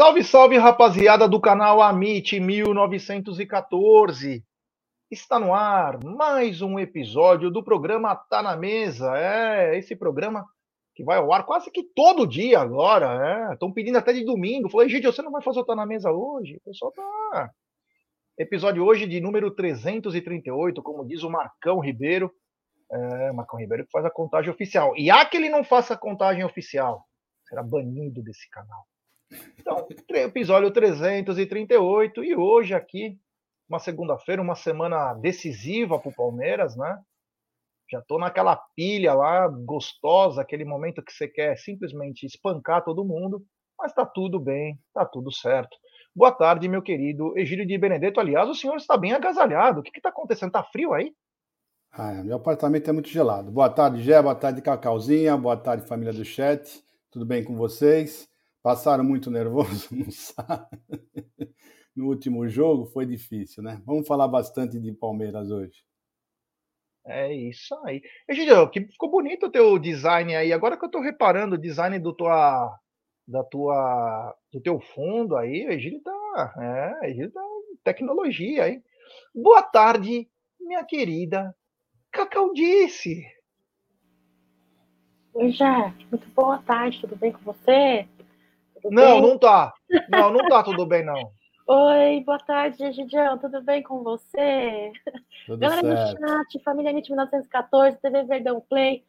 Salve, salve, rapaziada do canal Amit 1914. Está no ar mais um episódio do programa Tá na Mesa. É, esse programa que vai ao ar quase que todo dia agora. Estão é. pedindo até de domingo. Falei, gente, você não vai fazer o Tá na Mesa hoje? O pessoal tá. Episódio hoje de número 338, como diz o Marcão Ribeiro. É, Marcão Ribeiro que faz a contagem oficial. E há que ele não faça a contagem oficial. Será banido desse canal. Então, episódio 338 e hoje aqui, uma segunda-feira, uma semana decisiva para o Palmeiras, né? Já estou naquela pilha lá, gostosa, aquele momento que você quer simplesmente espancar todo mundo, mas está tudo bem, está tudo certo. Boa tarde, meu querido Egílio de Benedetto. Aliás, o senhor está bem agasalhado. O que está acontecendo? Está frio aí? Ah, meu apartamento é muito gelado. Boa tarde, Gé. Boa tarde, Cacauzinha. Boa tarde, família do chat. Tudo bem com vocês? Passaram muito nervoso no sábado. No último jogo foi difícil, né? Vamos falar bastante de Palmeiras hoje. É isso aí. Egidio, que ficou bonito o teu design aí. Agora que eu tô reparando o design do tua da tua do teu fundo aí, o Egílio tá, é, Egílio tá tecnologia aí. Boa tarde, minha querida Cacaudice. Oi, Jé. Muito boa tarde, tudo bem com você? Tudo não, bem? não tá. Não, não tá tudo bem, não. Oi, boa tarde, Gidião. Tudo bem com você? Tudo Galera certo. do chat, Família NIT 1914, TV Verdão Play.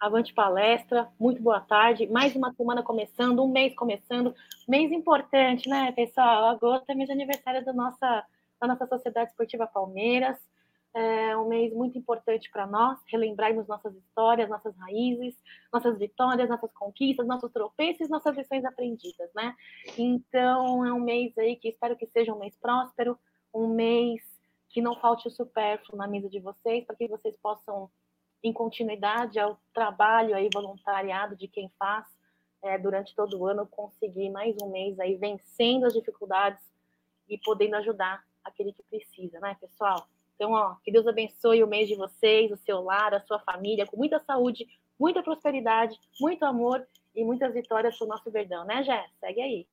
Avante palestra, muito boa tarde. Mais uma semana começando, um mês começando. Mês importante, né, pessoal? Agosto é mês de aniversário da nossa, da nossa Sociedade Esportiva Palmeiras é um mês muito importante para nós, relembrarmos nossas histórias, nossas raízes, nossas vitórias, nossas conquistas, nossos tropeços, nossas lições aprendidas, né? Então, é um mês aí que espero que seja um mês próspero, um mês que não falte o supérfluo na mesa de vocês, para que vocês possam, em continuidade ao trabalho aí voluntariado de quem faz é, durante todo o ano, conseguir mais um mês aí vencendo as dificuldades e podendo ajudar aquele que precisa, né, pessoal? Então, ó, que Deus abençoe o mês de vocês, o seu lar, a sua família, com muita saúde, muita prosperidade, muito amor e muitas vitórias para o nosso Verdão, né, Jé? Segue aí.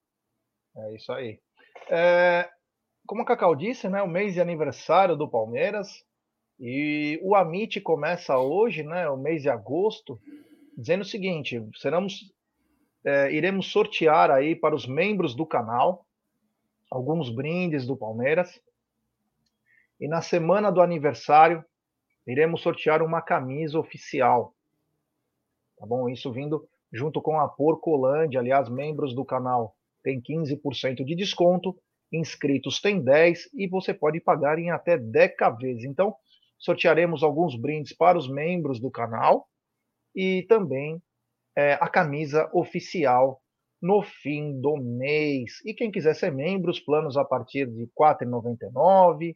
É isso aí. É, como a Cacau disse, né, o mês de aniversário do Palmeiras, e o Amit começa hoje, né, o mês de agosto, dizendo o seguinte: seremos, é, iremos sortear aí para os membros do canal alguns brindes do Palmeiras. E na semana do aniversário, iremos sortear uma camisa oficial. Tá bom? Isso vindo junto com a Porcolândia. Aliás, membros do canal têm 15% de desconto, inscritos têm 10% e você pode pagar em até 10 vezes. Então, sortearemos alguns brindes para os membros do canal e também é, a camisa oficial no fim do mês. E quem quiser ser membro, os planos a partir de R$ 4,99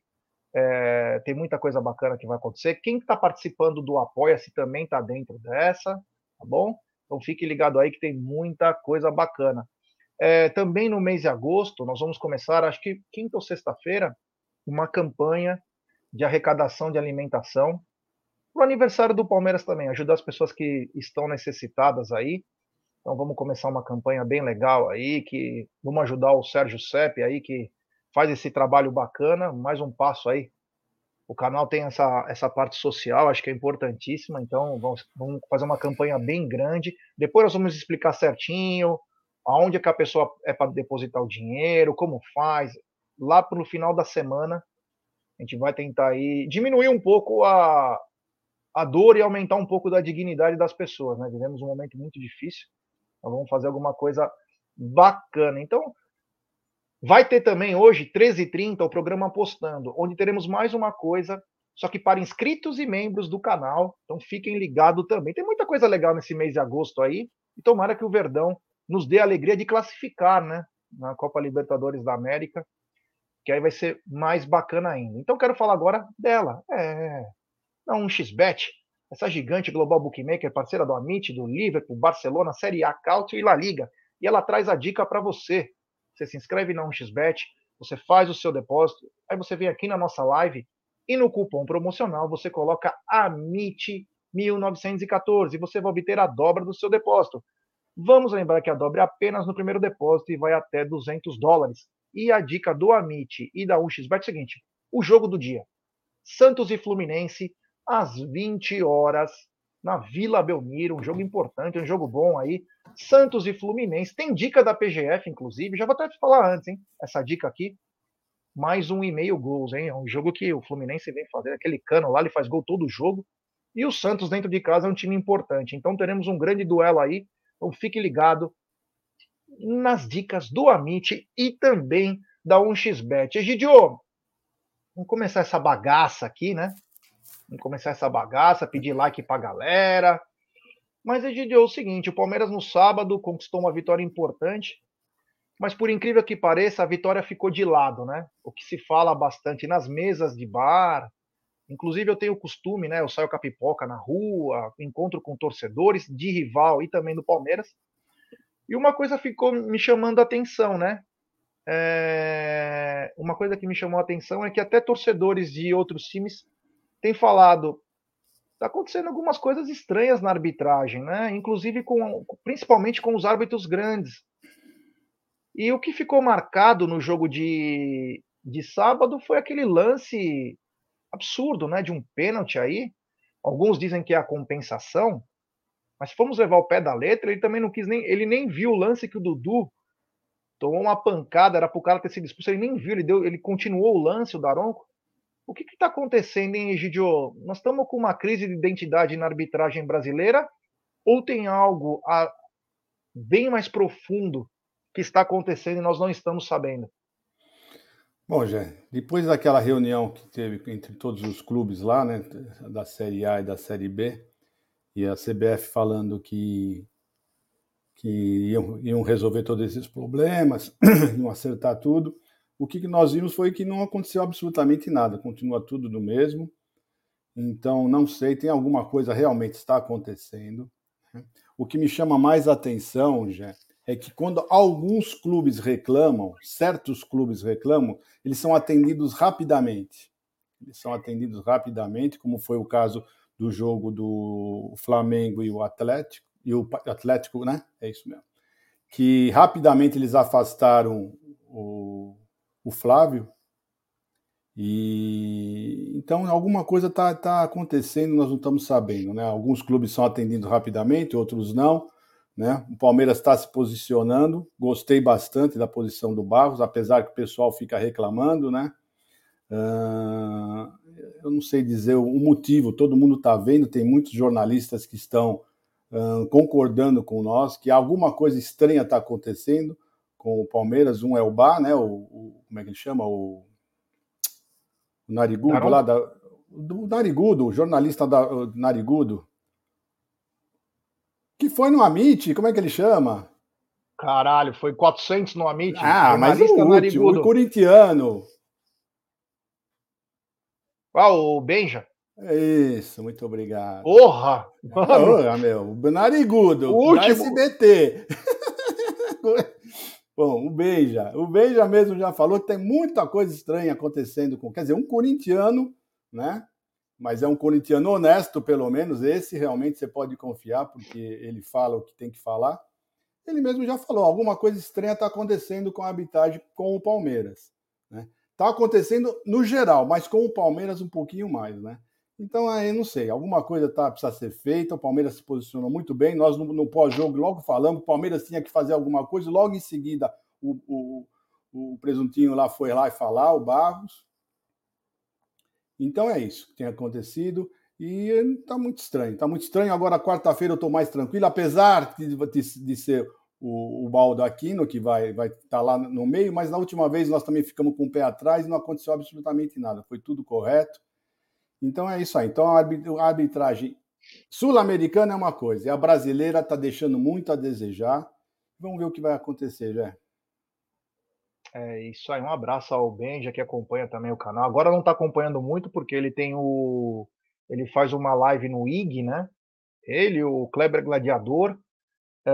é, tem muita coisa bacana que vai acontecer. Quem está participando do Apoia-se também está dentro dessa, tá bom? Então fique ligado aí que tem muita coisa bacana. É, também no mês de agosto, nós vamos começar, acho que quinta ou sexta-feira, uma campanha de arrecadação de alimentação para o aniversário do Palmeiras também, ajudar as pessoas que estão necessitadas aí. Então vamos começar uma campanha bem legal aí, que vamos ajudar o Sérgio Sepp aí, que faz esse trabalho bacana, mais um passo aí. O canal tem essa, essa parte social, acho que é importantíssima, então vamos, vamos fazer uma campanha bem grande. Depois nós vamos explicar certinho aonde é que a pessoa é para depositar o dinheiro, como faz. Lá para o final da semana, a gente vai tentar aí diminuir um pouco a, a dor e aumentar um pouco da dignidade das pessoas. Né? Vivemos um momento muito difícil, então vamos fazer alguma coisa bacana. Então, Vai ter também hoje, 13h30, o programa Apostando, onde teremos mais uma coisa, só que para inscritos e membros do canal. Então fiquem ligados também. Tem muita coisa legal nesse mês de agosto aí. E tomara que o Verdão nos dê a alegria de classificar, né? Na Copa Libertadores da América. Que aí vai ser mais bacana ainda. Então quero falar agora dela. É. Não, um XBET. Essa gigante global bookmaker, parceira do Amit, do Liverpool, Barcelona, Série A, Cautio e La Liga. E ela traz a dica para você você se inscreve na 1xBet, você faz o seu depósito, aí você vem aqui na nossa live e no cupom promocional você coloca AMIT1914 e você vai obter a dobra do seu depósito. Vamos lembrar que a dobra é apenas no primeiro depósito e vai até 200 dólares. E a dica do Amit e da 1xBet é o seguinte: o jogo do dia. Santos e Fluminense, às 20 horas, na Vila Belmiro, um jogo importante, um jogo bom aí. Santos e Fluminense. Tem dica da PGF, inclusive. Já vou até falar antes, hein? Essa dica aqui. Mais um e meio gols, hein? É um jogo que o Fluminense vem fazer. Aquele cano lá, ele faz gol todo jogo. E o Santos dentro de casa é um time importante. Então teremos um grande duelo aí então fique ligado nas dicas do Amit e também da 1xBet. Egidio, vamos começar essa bagaça aqui, né? Vamos começar essa bagaça, pedir like pra galera. Mas, é o seguinte, o Palmeiras no sábado conquistou uma vitória importante, mas por incrível que pareça, a vitória ficou de lado, né? O que se fala bastante nas mesas de bar, Inclusive, eu tenho o costume, né? Eu saio com a pipoca na rua, encontro com torcedores de rival e também do Palmeiras. E uma coisa ficou me chamando a atenção, né? É... Uma coisa que me chamou a atenção é que até torcedores de outros times têm falado. Está acontecendo algumas coisas estranhas na arbitragem, né? Inclusive com, principalmente com os árbitros grandes. E o que ficou marcado no jogo de, de sábado foi aquele lance absurdo, né? De um pênalti aí. Alguns dizem que é a compensação, mas se formos levar o pé da letra, ele também não quis nem. Ele nem viu o lance que o Dudu tomou uma pancada, era para o cara ter sido expulso, ele nem viu, ele, deu, ele continuou o lance, o Daronco. O que está acontecendo, hein, Egidio? Nós estamos com uma crise de identidade na arbitragem brasileira ou tem algo a, bem mais profundo que está acontecendo e nós não estamos sabendo? Bom, Jé, depois daquela reunião que teve entre todos os clubes lá, né, da Série A e da Série B, e a CBF falando que, que iam, iam resolver todos esses problemas, iam acertar tudo, o que nós vimos foi que não aconteceu absolutamente nada, continua tudo do mesmo. Então, não sei, tem alguma coisa realmente está acontecendo. Né. O que me chama mais atenção, Jé, é que quando alguns clubes reclamam, certos clubes reclamam, eles são atendidos rapidamente. Eles são atendidos rapidamente, como foi o caso do jogo do Flamengo e o Atlético, e o Atlético, né? É isso mesmo. Que rapidamente eles afastaram o, o Flávio. E então alguma coisa está tá acontecendo, nós não estamos sabendo, né? Alguns clubes são atendidos rapidamente, outros não. Né? O Palmeiras está se posicionando, gostei bastante da posição do Barros, apesar que o pessoal fica reclamando, né? Uh, eu não sei dizer o motivo, todo mundo está vendo, tem muitos jornalistas que estão uh, concordando com nós que alguma coisa estranha está acontecendo com o Palmeiras. Um é o Bar, né? O, o, como é que ele chama? O, o Narigudo lá da. Do Narigudo, o jornalista da, o Narigudo, que foi no Amit, como é que ele chama? Caralho, foi 400 no Amit. Ah, mas o último, o corintiano. Ah, o Benja. Isso, muito obrigado. Porra! Porra, meu. Narigudo, o último... SBT. Bom, o Beija. O Beija mesmo já falou que tem muita coisa estranha acontecendo com. Quer dizer, um corintiano, né? mas é um corintiano honesto, pelo menos. Esse realmente você pode confiar, porque ele fala o que tem que falar. Ele mesmo já falou: alguma coisa estranha está acontecendo com a arbitragem com o Palmeiras. Está né? Tá acontecendo no geral, mas com o Palmeiras um pouquinho mais. Né? Então, aí não sei, alguma coisa tá, precisa ser feita. O Palmeiras se posicionou muito bem. Nós, no, no pós-jogo, logo falamos: o Palmeiras tinha que fazer alguma coisa. Logo em seguida, o, o, o presuntinho lá foi lá e falar, o Barros. Então é isso que tem acontecido e está muito estranho. Está muito estranho. Agora, quarta-feira, eu estou mais tranquilo, apesar de, de, de ser o, o Baldo Aquino, que vai estar vai tá lá no meio, mas na última vez nós também ficamos com o pé atrás e não aconteceu absolutamente nada. Foi tudo correto. Então é isso aí. Então a arbitragem sul-americana é uma coisa, e a brasileira está deixando muito a desejar. Vamos ver o que vai acontecer, já. É isso aí, um abraço ao Benja que acompanha também o canal. Agora não está acompanhando muito porque ele tem o. Ele faz uma live no IG, né? Ele, o Kleber Gladiador, é...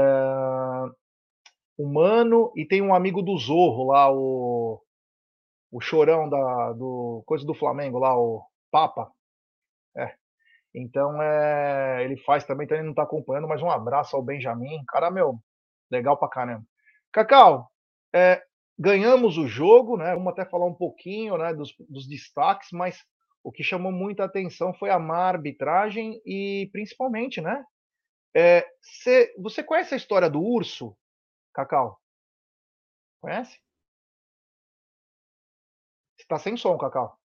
o Mano e tem um amigo do Zorro lá, o. O chorão da, do coisa do Flamengo lá, o Papa. É. Então, é, ele faz também, então ele não está acompanhando, mas um abraço ao Benjamin. Cara, meu, legal pra caramba. Cacau, é, ganhamos o jogo, né? Vamos até falar um pouquinho né, dos, dos destaques, mas o que chamou muita atenção foi a má arbitragem e principalmente, né? É, cê, você conhece a história do urso, Cacau? Conhece? Está sem som, Cacau.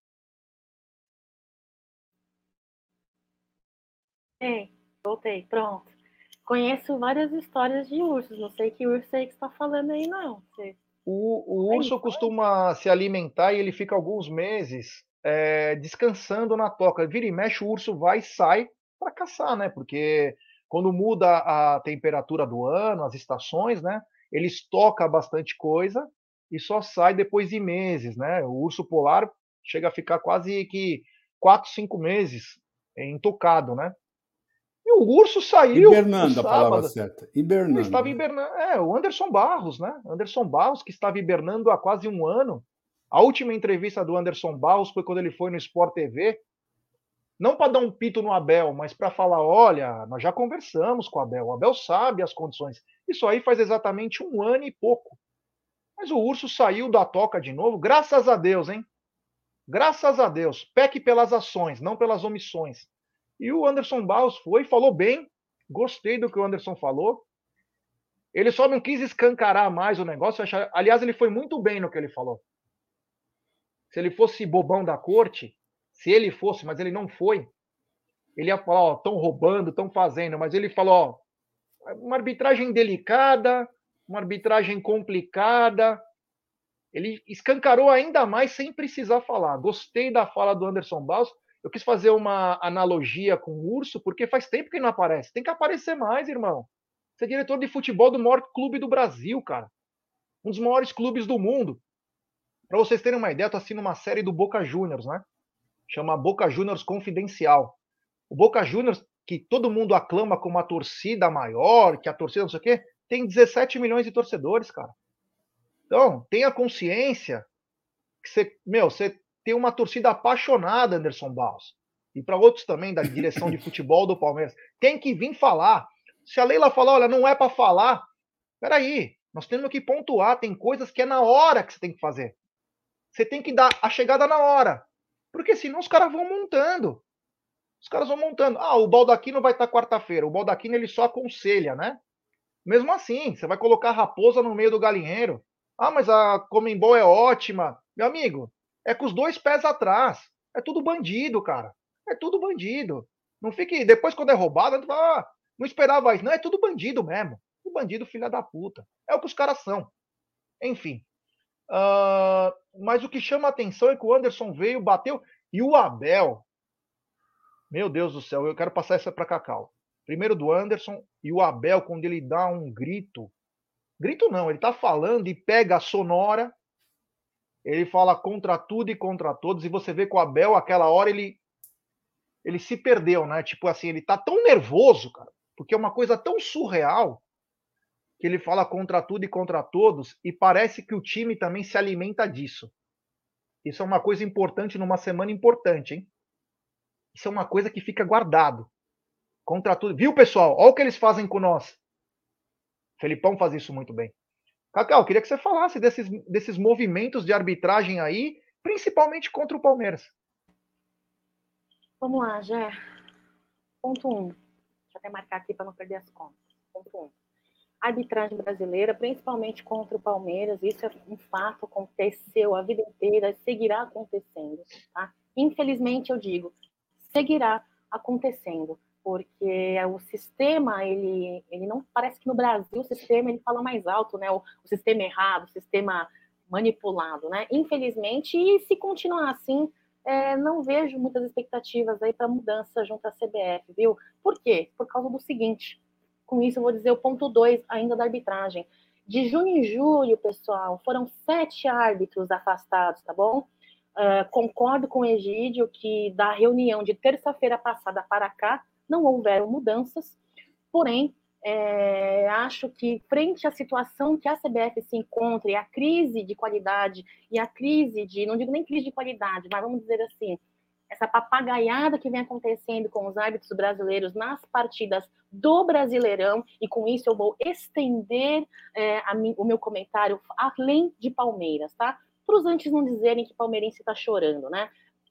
Ei, voltei, pronto. Conheço várias histórias de ursos, não sei que urso é que está falando aí, não. Você... O, o urso costuma se alimentar e ele fica alguns meses é, descansando na toca. Vira e mexe, o urso vai e sai para caçar, né? Porque quando muda a temperatura do ano, as estações, né? Ele estoca bastante coisa e só sai depois de meses, né? O urso polar chega a ficar quase que quatro, cinco meses intocado, né? E o urso saiu. Hibernando, a palavra certa. Hibernando. Ele estava hibernando. É, o Anderson Barros, né? Anderson Barros, que estava hibernando há quase um ano. A última entrevista do Anderson Barros foi quando ele foi no Sport TV. Não para dar um pito no Abel, mas para falar: olha, nós já conversamos com o Abel. O Abel sabe as condições. Isso aí faz exatamente um ano e pouco. Mas o urso saiu da toca de novo, graças a Deus, hein? Graças a Deus. Peque pelas ações, não pelas omissões. E o Anderson Barros foi, falou bem, gostei do que o Anderson falou. Ele só não quis escancarar mais o negócio. Aliás, ele foi muito bem no que ele falou. Se ele fosse bobão da corte, se ele fosse, mas ele não foi, ele ia falar: ó, estão roubando, estão fazendo. Mas ele falou: ó, uma arbitragem delicada, uma arbitragem complicada. Ele escancarou ainda mais sem precisar falar. Gostei da fala do Anderson Barros. Eu quis fazer uma analogia com o urso, porque faz tempo que não aparece. Tem que aparecer mais, irmão. Você é diretor de futebol do maior clube do Brasil, cara. Um dos maiores clubes do mundo. Para vocês terem uma ideia, eu tô assistindo uma série do Boca Juniors, né? Chama Boca Juniors Confidencial. O Boca Juniors, que todo mundo aclama como a torcida maior, que a torcida não sei o quê, tem 17 milhões de torcedores, cara. Então, tenha consciência que você, meu, você tem uma torcida apaixonada, Anderson Barros. E para outros também da direção de futebol do Palmeiras. Tem que vir falar. Se a Leila falar, olha, não é para falar, peraí, nós temos que pontuar. Tem coisas que é na hora que você tem que fazer. Você tem que dar a chegada na hora. Porque senão os caras vão montando. Os caras vão montando. Ah, o Baldaquino vai estar quarta-feira. O Baldaquino ele só aconselha, né? Mesmo assim, você vai colocar a raposa no meio do galinheiro. Ah, mas a Comembol é ótima. Meu amigo, é com os dois pés atrás. É tudo bandido, cara. É tudo bandido. Não fique. Depois, quando é roubado, fala, ah, não esperava isso. Não, é tudo bandido mesmo. O bandido, filha da puta. É o que os caras são. Enfim. Uh, mas o que chama a atenção é que o Anderson veio, bateu. E o Abel. Meu Deus do céu, eu quero passar essa para Cacau. Primeiro do Anderson e o Abel, quando ele dá um grito. Grito não, ele tá falando e pega a sonora ele fala contra tudo e contra todos, e você vê que o Abel, aquela hora, ele, ele se perdeu, né? Tipo assim, ele tá tão nervoso, cara, porque é uma coisa tão surreal que ele fala contra tudo e contra todos, e parece que o time também se alimenta disso. Isso é uma coisa importante numa semana importante, hein? Isso é uma coisa que fica guardado. Contra tudo. Viu, pessoal? Olha o que eles fazem com nós. Felipão faz isso muito bem. Cacau, queria que você falasse desses, desses movimentos de arbitragem aí, principalmente contra o Palmeiras. Vamos lá, Jé. Ponto 1. Um. Deixa eu até marcar aqui para não perder as contas. Ponto 1. Um. Arbitragem brasileira, principalmente contra o Palmeiras, isso é um fato, aconteceu a vida inteira, seguirá acontecendo. Tá? Infelizmente, eu digo, seguirá acontecendo porque o sistema ele, ele não parece que no Brasil o sistema ele fala mais alto, né? O, o sistema errado, o sistema manipulado, né? Infelizmente, e se continuar assim, é, não vejo muitas expectativas aí para mudança junto à CBF, viu? Por quê? Por causa do seguinte. Com isso, eu vou dizer o ponto 2 ainda da arbitragem. De junho e julho, pessoal, foram sete árbitros afastados, tá bom? Uh, concordo com o Egídio que da reunião de terça-feira passada para cá, não houveram mudanças, porém, é, acho que, frente à situação que a CBF se encontra e a crise de qualidade e a crise de, não digo nem crise de qualidade, mas vamos dizer assim, essa papagaiada que vem acontecendo com os árbitros brasileiros nas partidas do Brasileirão, e com isso eu vou estender é, o meu comentário além de Palmeiras, tá? Para os antes não dizerem que palmeirense está chorando, né?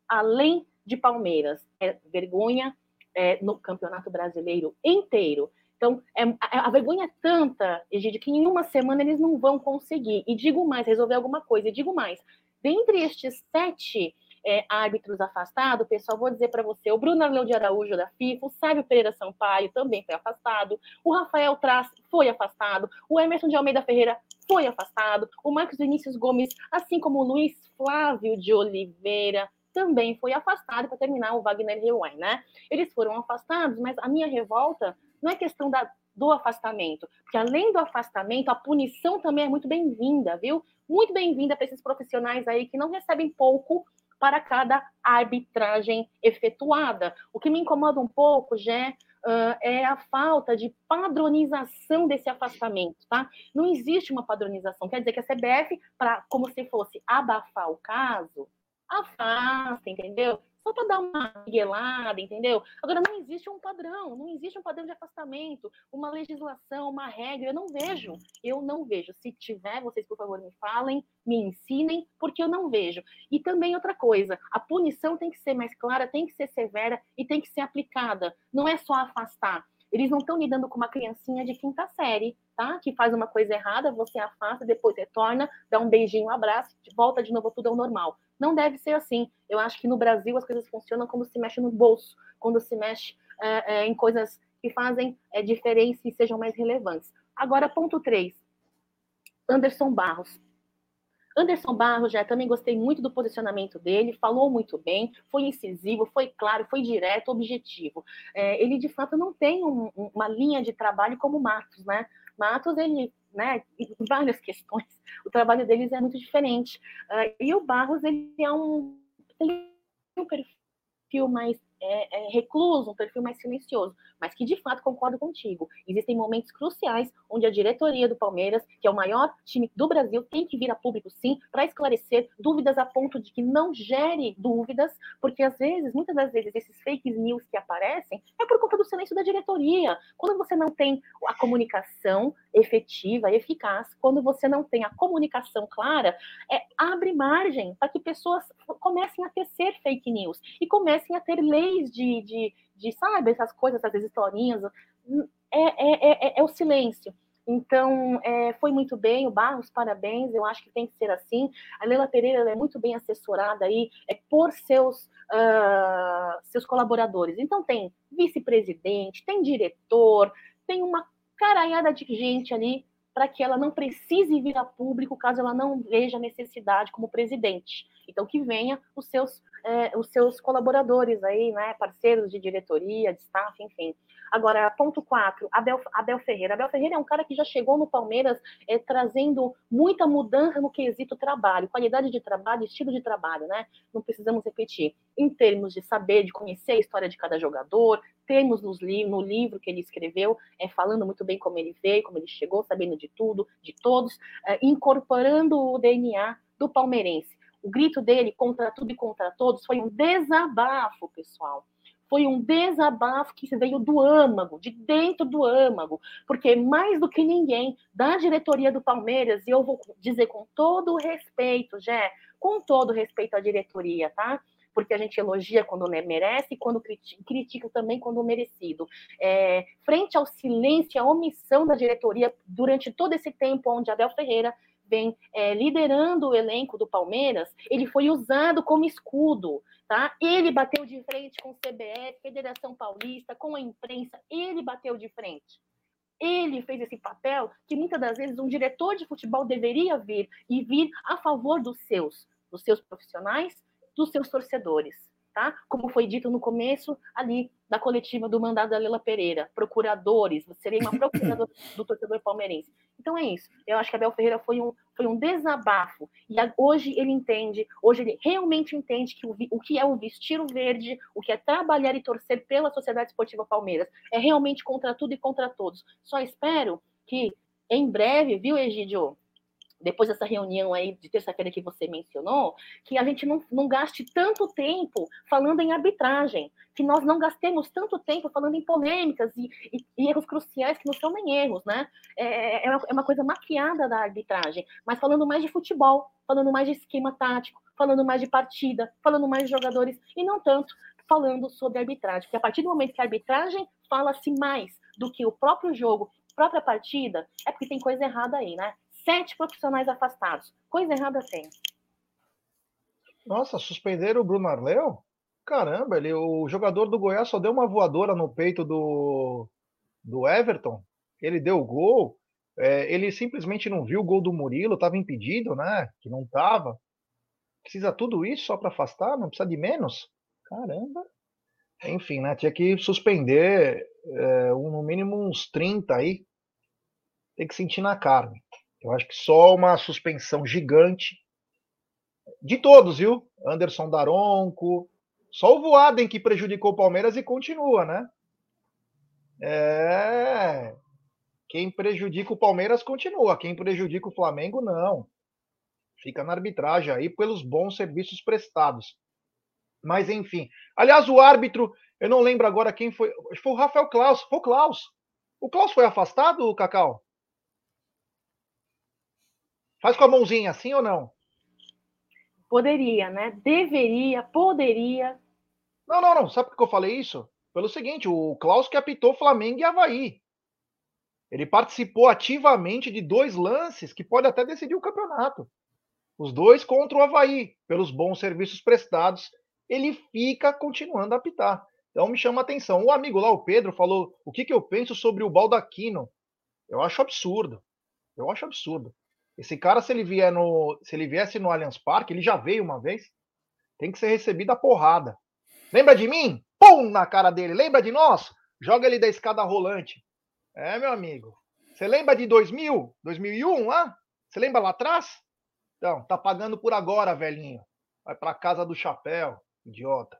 Além de Palmeiras, é vergonha é, no Campeonato Brasileiro inteiro. Então, é, a, a, vergonha é tanta, que em uma semana eles não vão conseguir. E digo mais, resolver alguma coisa. E digo mais, dentre estes sete é, árbitros afastados, pessoal, vou dizer para você, o Bruno Arleu de Araújo da FIFA, o Sábio Pereira Sampaio também foi afastado, o Rafael Traz foi afastado, o Emerson de Almeida Ferreira foi afastado, o Marcos Vinícius Gomes, assim como o Luiz Flávio de Oliveira, também foi afastado para terminar o Wagner Rewan, né? Eles foram afastados, mas a minha revolta não é questão da, do afastamento, porque além do afastamento, a punição também é muito bem-vinda, viu? Muito bem-vinda para esses profissionais aí que não recebem pouco para cada arbitragem efetuada. O que me incomoda um pouco, já uh, é a falta de padronização desse afastamento, tá? Não existe uma padronização, quer dizer que a CBF, para como se fosse abafar o caso, afasta, entendeu? só para dar uma miguelada, entendeu? Agora, não existe um padrão, não existe um padrão de afastamento, uma legislação, uma regra, eu não vejo, eu não vejo. Se tiver, vocês, por favor, me falem, me ensinem, porque eu não vejo. E também outra coisa, a punição tem que ser mais clara, tem que ser severa e tem que ser aplicada, não é só afastar. Eles não estão lidando com uma criancinha de quinta série, tá? Que faz uma coisa errada, você afasta, depois retorna, dá um beijinho, um abraço, volta de novo tudo ao normal. Não deve ser assim. Eu acho que no Brasil as coisas funcionam como se mexe no bolso, quando se mexe é, é, em coisas que fazem é, diferença e sejam mais relevantes. Agora, ponto 3. Anderson Barros. Anderson Barros, já também gostei muito do posicionamento dele, falou muito bem, foi incisivo, foi claro, foi direto, objetivo. É, ele, de fato, não tem um, uma linha de trabalho como Matos, né? Matos, ele né, várias questões, o trabalho deles é muito diferente. Uh, e o Barros, ele é um, tem um perfil mais é, é, recluso, um perfil mais silencioso, mas que de fato concordo contigo. Existem momentos cruciais onde a diretoria do Palmeiras, que é o maior time do Brasil, tem que vir a público sim para esclarecer dúvidas a ponto de que não gere dúvidas, porque às vezes, muitas das vezes, esses fake news que aparecem é por conta do silêncio da diretoria. Quando você não tem a comunicação efetiva, eficaz, quando você não tem a comunicação clara, é, abre margem para que pessoas comecem a tecer fake news e comecem a ter leis de, de, de sabe, essas coisas, essas historinhas, é, é, é, é o silêncio. Então, é, foi muito bem, o Barros, parabéns, eu acho que tem que ser assim. A Leila Pereira é muito bem assessorada aí é, por seus, uh, seus colaboradores. Então, tem vice-presidente, tem diretor, tem uma caralhada de gente ali para que ela não precise vir a público caso ela não veja necessidade como presidente. Então, que venha os seus é, os seus colaboradores aí, né, parceiros de diretoria, de staff, enfim. Agora, ponto 4, Abel, Abel Ferreira. Abel Ferreira é um cara que já chegou no Palmeiras é, trazendo muita mudança no quesito trabalho, qualidade de trabalho, estilo de trabalho, né? Não precisamos repetir. Em termos de saber, de conhecer a história de cada jogador, termos nos li no livro que ele escreveu, é, falando muito bem como ele veio, como ele chegou, sabendo de tudo, de todos, é, incorporando o DNA do palmeirense. O grito dele contra tudo e contra todos foi um desabafo, pessoal. Foi um desabafo que veio do âmago, de dentro do âmago, porque mais do que ninguém, da diretoria do Palmeiras, e eu vou dizer com todo o respeito, Jé, com todo o respeito à diretoria, tá? porque a gente elogia quando merece e quando critica, também quando merecido. É, frente ao silêncio à omissão da diretoria durante todo esse tempo onde Abel Ferreira vem é, liderando o elenco do Palmeiras, ele foi usado como escudo, tá? Ele bateu de frente com o CBF, Federação Paulista, com a imprensa, ele bateu de frente. Ele fez esse papel que muitas das vezes um diretor de futebol deveria vir e vir a favor dos seus, dos seus profissionais, dos seus torcedores tá? Como foi dito no começo ali da coletiva do mandado da Lela Pereira, procuradores, seria uma procuradora do torcedor palmeirense. Então é isso. Eu acho que Abel Ferreira foi um, foi um desabafo. E hoje ele entende, hoje ele realmente entende que o, o que é o vestir o verde, o que é trabalhar e torcer pela Sociedade Esportiva Palmeiras. É realmente contra tudo e contra todos. Só espero que em breve, viu, Egídio? Depois dessa reunião aí de terça-feira que você mencionou, que a gente não, não gaste tanto tempo falando em arbitragem, que nós não gastemos tanto tempo falando em polêmicas e, e, e erros cruciais que não são nem erros, né? É, é, uma, é uma coisa maquiada da arbitragem, mas falando mais de futebol, falando mais de esquema tático, falando mais de partida, falando mais de jogadores, e não tanto falando sobre arbitragem, porque a partir do momento que a arbitragem fala-se mais do que o próprio jogo, própria partida, é porque tem coisa errada aí, né? Sete profissionais afastados. Coisa errada tem. Nossa, suspenderam o Bruno Arleu? Caramba, ele, o jogador do Goiás só deu uma voadora no peito do, do Everton. Ele deu o gol. É, ele simplesmente não viu o gol do Murilo, estava impedido, né? Que não estava. Precisa tudo isso só para afastar? Não precisa de menos? Caramba. Enfim, né? Tinha que suspender é, um, no mínimo uns 30 aí. Tem que sentir na carne. Eu acho que só uma suspensão gigante de todos, viu? Anderson Daronco, só o Voaden que prejudicou o Palmeiras e continua, né? É. Quem prejudica o Palmeiras continua, quem prejudica o Flamengo não. Fica na arbitragem aí pelos bons serviços prestados. Mas enfim. Aliás, o árbitro, eu não lembro agora quem foi. Foi o Rafael Klaus. Foi o Klaus. O Klaus foi afastado, Cacau? Faz com a mãozinha, sim ou não? Poderia, né? Deveria, poderia. Não, não, não. Sabe por que eu falei isso? Pelo seguinte, o Klaus que apitou Flamengo e Havaí. Ele participou ativamente de dois lances que pode até decidir o campeonato. Os dois contra o Havaí, pelos bons serviços prestados, ele fica continuando a apitar. Então me chama a atenção. O amigo lá, o Pedro, falou o que, que eu penso sobre o Baldaquino. Eu acho absurdo. Eu acho absurdo. Esse cara, se ele vier no, se ele viesse no Allianz Parque, ele já veio uma vez, tem que ser recebido a porrada. Lembra de mim? Pum na cara dele. Lembra de nós? Joga ele da escada rolante. É, meu amigo. Você lembra de 2000, 2001 lá? Você lembra lá atrás? Então, tá pagando por agora, velhinho. Vai pra casa do chapéu, idiota.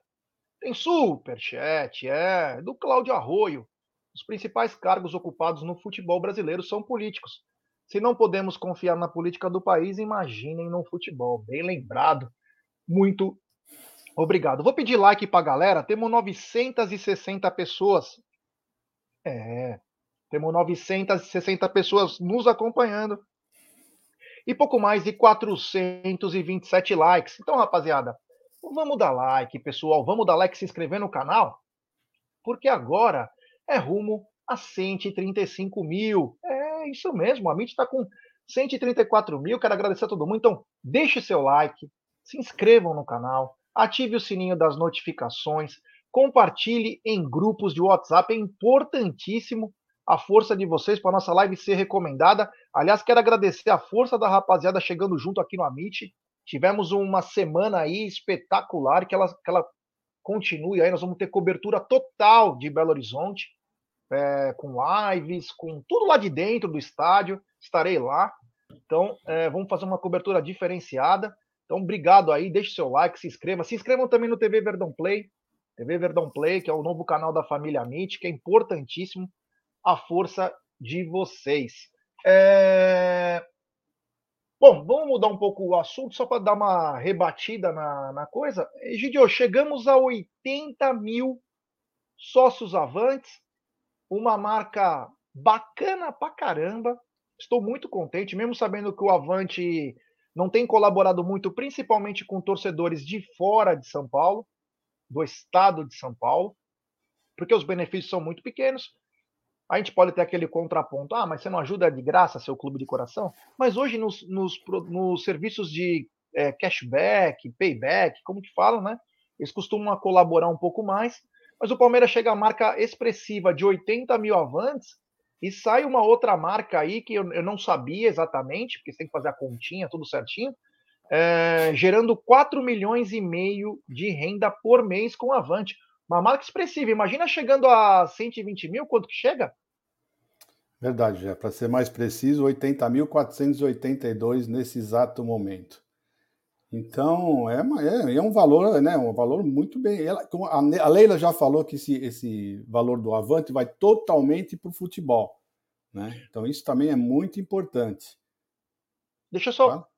Tem superchat, é, do Cláudio Arroio. Os principais cargos ocupados no futebol brasileiro são políticos. Se não podemos confiar na política do país, imaginem no futebol. Bem lembrado. Muito obrigado. Vou pedir like para a galera. Temos 960 pessoas. É, temos 960 pessoas nos acompanhando. E pouco mais de 427 likes. Então, rapaziada, vamos dar like, pessoal. Vamos dar like, se inscrever no canal. Porque agora é rumo a 135 mil. É isso mesmo, a MIT está com 134 mil. Quero agradecer a todo mundo. Então, deixe seu like, se inscrevam no canal, ative o sininho das notificações, compartilhe em grupos de WhatsApp. É importantíssimo a força de vocês para nossa live ser recomendada. Aliás, quero agradecer a força da rapaziada chegando junto aqui no Amit. Tivemos uma semana aí espetacular, que ela, que ela continue aí. Nós vamos ter cobertura total de Belo Horizonte é, com lives, com tudo lá de dentro do estádio. Estarei lá. Então, é, vamos fazer uma cobertura diferenciada. Então, obrigado aí, deixe seu like, se inscreva. Se inscrevam também no TV Verdão Play. TV Verdão Play, que é o novo canal da família MIT, que é importantíssimo a força de vocês. É... Bom, vamos mudar um pouco o assunto, só para dar uma rebatida na, na coisa. Egidio, chegamos a 80 mil sócios avantes uma marca bacana pra caramba. Estou muito contente, mesmo sabendo que o Avante não tem colaborado muito, principalmente com torcedores de fora de São Paulo, do estado de São Paulo, porque os benefícios são muito pequenos. A gente pode ter aquele contraponto, ah, mas você não ajuda de graça seu clube de coração? Mas hoje nos, nos, nos serviços de é, cashback, payback, como que falam, né? Eles costumam colaborar um pouco mais mas o Palmeiras chega à marca expressiva de 80 mil avantes e sai uma outra marca aí que eu, eu não sabia exatamente, porque você tem que fazer a continha, tudo certinho, é, gerando 4 milhões e meio de renda por mês com Avante. Uma marca expressiva. Imagina chegando a 120 mil, quanto que chega? Verdade, já. Para ser mais preciso, 80.482 nesse exato momento. Então, é, uma, é, é, um valor, né, um valor muito bem. Ela, a Leila já falou que esse, esse valor do Avante vai totalmente para o futebol. Né? Então, isso também é muito importante. Deixa eu só Fala.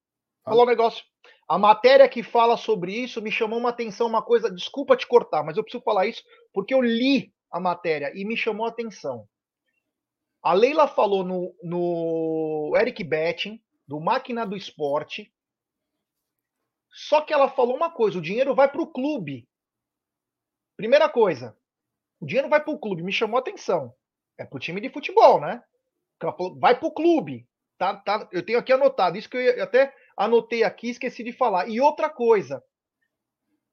falar um negócio. A matéria que fala sobre isso me chamou uma atenção, uma coisa. Desculpa te cortar, mas eu preciso falar isso porque eu li a matéria e me chamou a atenção. A Leila falou no, no Eric Betting, do Máquina do Esporte. Só que ela falou uma coisa: o dinheiro vai para o clube. Primeira coisa, o dinheiro vai para o clube. Me chamou a atenção. É para o time de futebol, né? Ela falou, vai para o clube. Tá, tá, eu tenho aqui anotado. Isso que eu até anotei aqui, esqueci de falar. E outra coisa,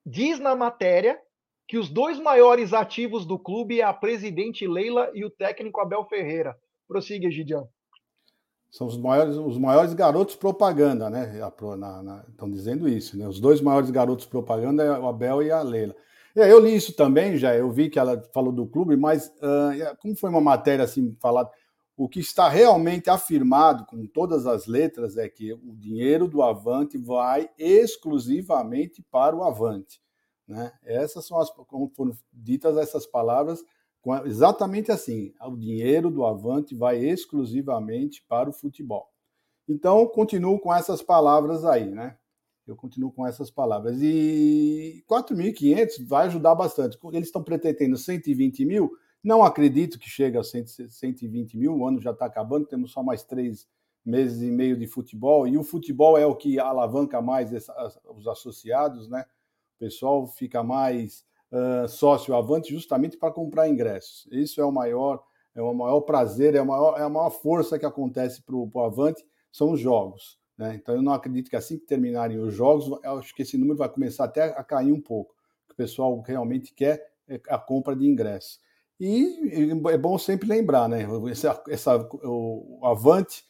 diz na matéria que os dois maiores ativos do clube é a presidente Leila e o técnico Abel Ferreira. Prossiga, Gidião. São os maiores, os maiores garotos propaganda, né? Estão dizendo isso, né? Os dois maiores garotos propaganda é o Abel e a Leila. Eu li isso também, já. Eu vi que ela falou do clube, mas uh, como foi uma matéria assim falada, o que está realmente afirmado com todas as letras é que o dinheiro do Avante vai exclusivamente para o Avante. Né? Essas são as, como foram ditas essas palavras, exatamente assim: o dinheiro do Avante vai exclusivamente para o futebol. Então, continuo com essas palavras aí, né? Eu continuo com essas palavras. E 4.500 vai ajudar bastante. Eles estão pretendendo 120 mil, não acredito que chegue a 120 mil, o ano já está acabando, temos só mais três meses e meio de futebol, e o futebol é o que alavanca mais os associados, né? O pessoal fica mais uh, sócio avante justamente para comprar ingressos. Isso é o maior, é o maior prazer, é a maior, é a maior força que acontece para o avante, são os jogos. Né? Então eu não acredito que assim que terminarem os jogos, acho que esse número vai começar até a cair um pouco. O pessoal realmente quer é a compra de ingressos. E é bom sempre lembrar, né? Essa, essa, o Avante,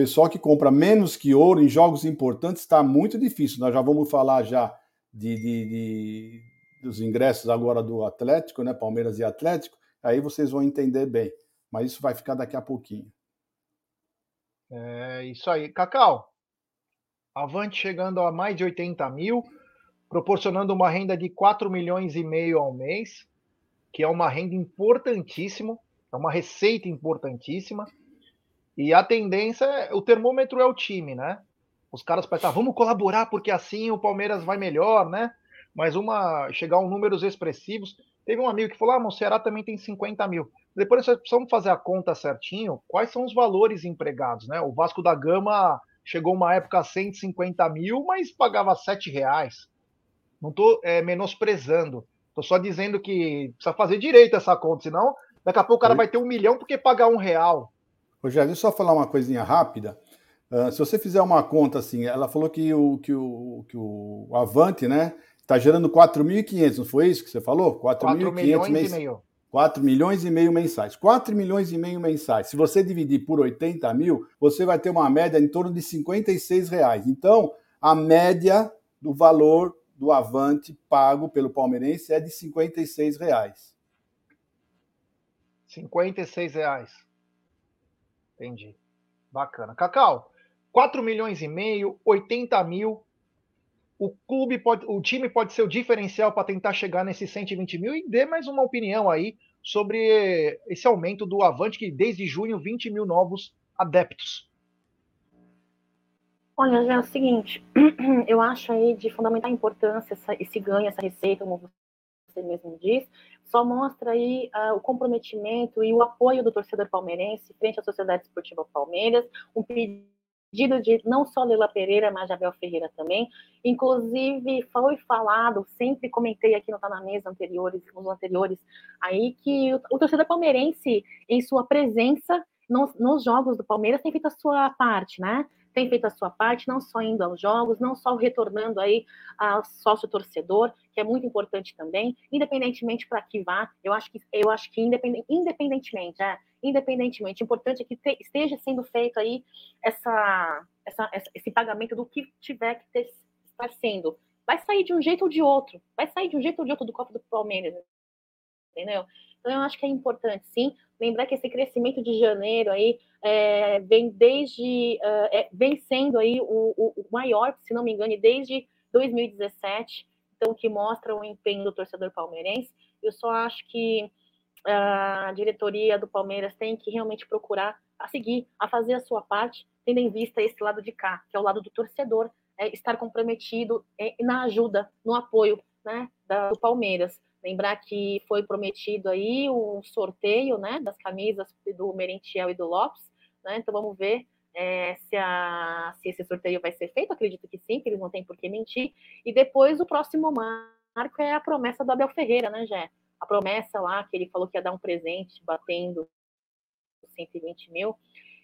pessoal que compra menos que ouro em jogos importantes está muito difícil. Nós já vamos falar já de, de, de, dos ingressos agora do Atlético, né? Palmeiras e Atlético. Aí vocês vão entender bem. Mas isso vai ficar daqui a pouquinho. É isso aí. Cacau, Avante chegando a mais de 80 mil, proporcionando uma renda de 4 milhões e meio ao mês que é uma renda importantíssima, é uma receita importantíssima. E a tendência, é, o termômetro é o time, né? Os caras pensam, vamos colaborar porque assim o Palmeiras vai melhor, né? Mas uma chegar a um números expressivos. Teve um amigo que falou: ah, o Ceará também tem 50 mil. Depois nós precisamos fazer a conta certinho, quais são os valores empregados, né? O Vasco da Gama chegou uma época a 150 mil, mas pagava 7 reais. Não estou é, menosprezando. Tô só dizendo que precisa fazer direito essa conta, senão daqui a pouco o cara vai ter um milhão porque pagar um real. Rogério, deixa eu só falar uma coisinha rápida. Uh, se você fizer uma conta assim, ela falou que o, que o, que o Avante, né, está gerando 4.500, não foi isso que você falou? 4 milhões mens... e meio. 4 milhões e meio mensais. 4 milhões e meio mensais. Se você dividir por 80 mil, você vai ter uma média em torno de 56 reais. Então, a média do valor do Avante pago pelo palmeirense é de 56 reais. 56 reais. Entendi. Bacana. Cacau, 4 milhões e meio, 80 mil. O clube pode, o time pode ser o diferencial para tentar chegar nesses 120 mil e dê mais uma opinião aí sobre esse aumento do Avante, que desde junho 20 mil novos adeptos. Olha, já é o seguinte, eu acho aí de fundamental importância essa, esse ganho, essa receita, como você mesmo diz, só mostra aí uh, o comprometimento e o apoio do torcedor palmeirense frente à Sociedade Esportiva Palmeiras, um pedido de não só Leila Pereira, mas de Abel Ferreira também. Inclusive, foi falado, sempre comentei aqui no Tá na Mesa anteriores, nos anteriores, aí que o, o torcedor palmeirense, em sua presença nos, nos jogos do Palmeiras, tem feito a sua parte, né? Tem feito a sua parte, não só indo aos jogos, não só retornando aí ao sócio torcedor, que é muito importante também, independentemente para que vá, eu acho que eu acho que independent, independentemente, é, independentemente, importante é que te, esteja sendo feito aí essa, essa, esse pagamento do que tiver que ter, estar sendo. Vai sair de um jeito ou de outro, vai sair de um jeito ou de outro do copo do Palmeiras, entendeu? Então, eu acho que é importante, sim, lembrar que esse crescimento de janeiro aí é, vem desde, é, vem sendo aí o, o, maior, se não me engano, desde 2017, então, que mostra o empenho do torcedor palmeirense. Eu só acho que a diretoria do Palmeiras tem que realmente procurar a seguir, a fazer a sua parte, tendo em vista esse lado de cá, que é o lado do torcedor, é, estar comprometido é, na ajuda, no apoio né, da, do Palmeiras. Lembrar que foi prometido aí o sorteio né, das camisas do Merentiel e do Lopes, né, então vamos ver é, se, a, se, esse sorteio vai ser feito, acredito que sim, que eles não têm por que mentir. E depois o próximo marco é a promessa do Abel Ferreira, né, Jé? A promessa lá que ele falou que ia dar um presente batendo 120 mil.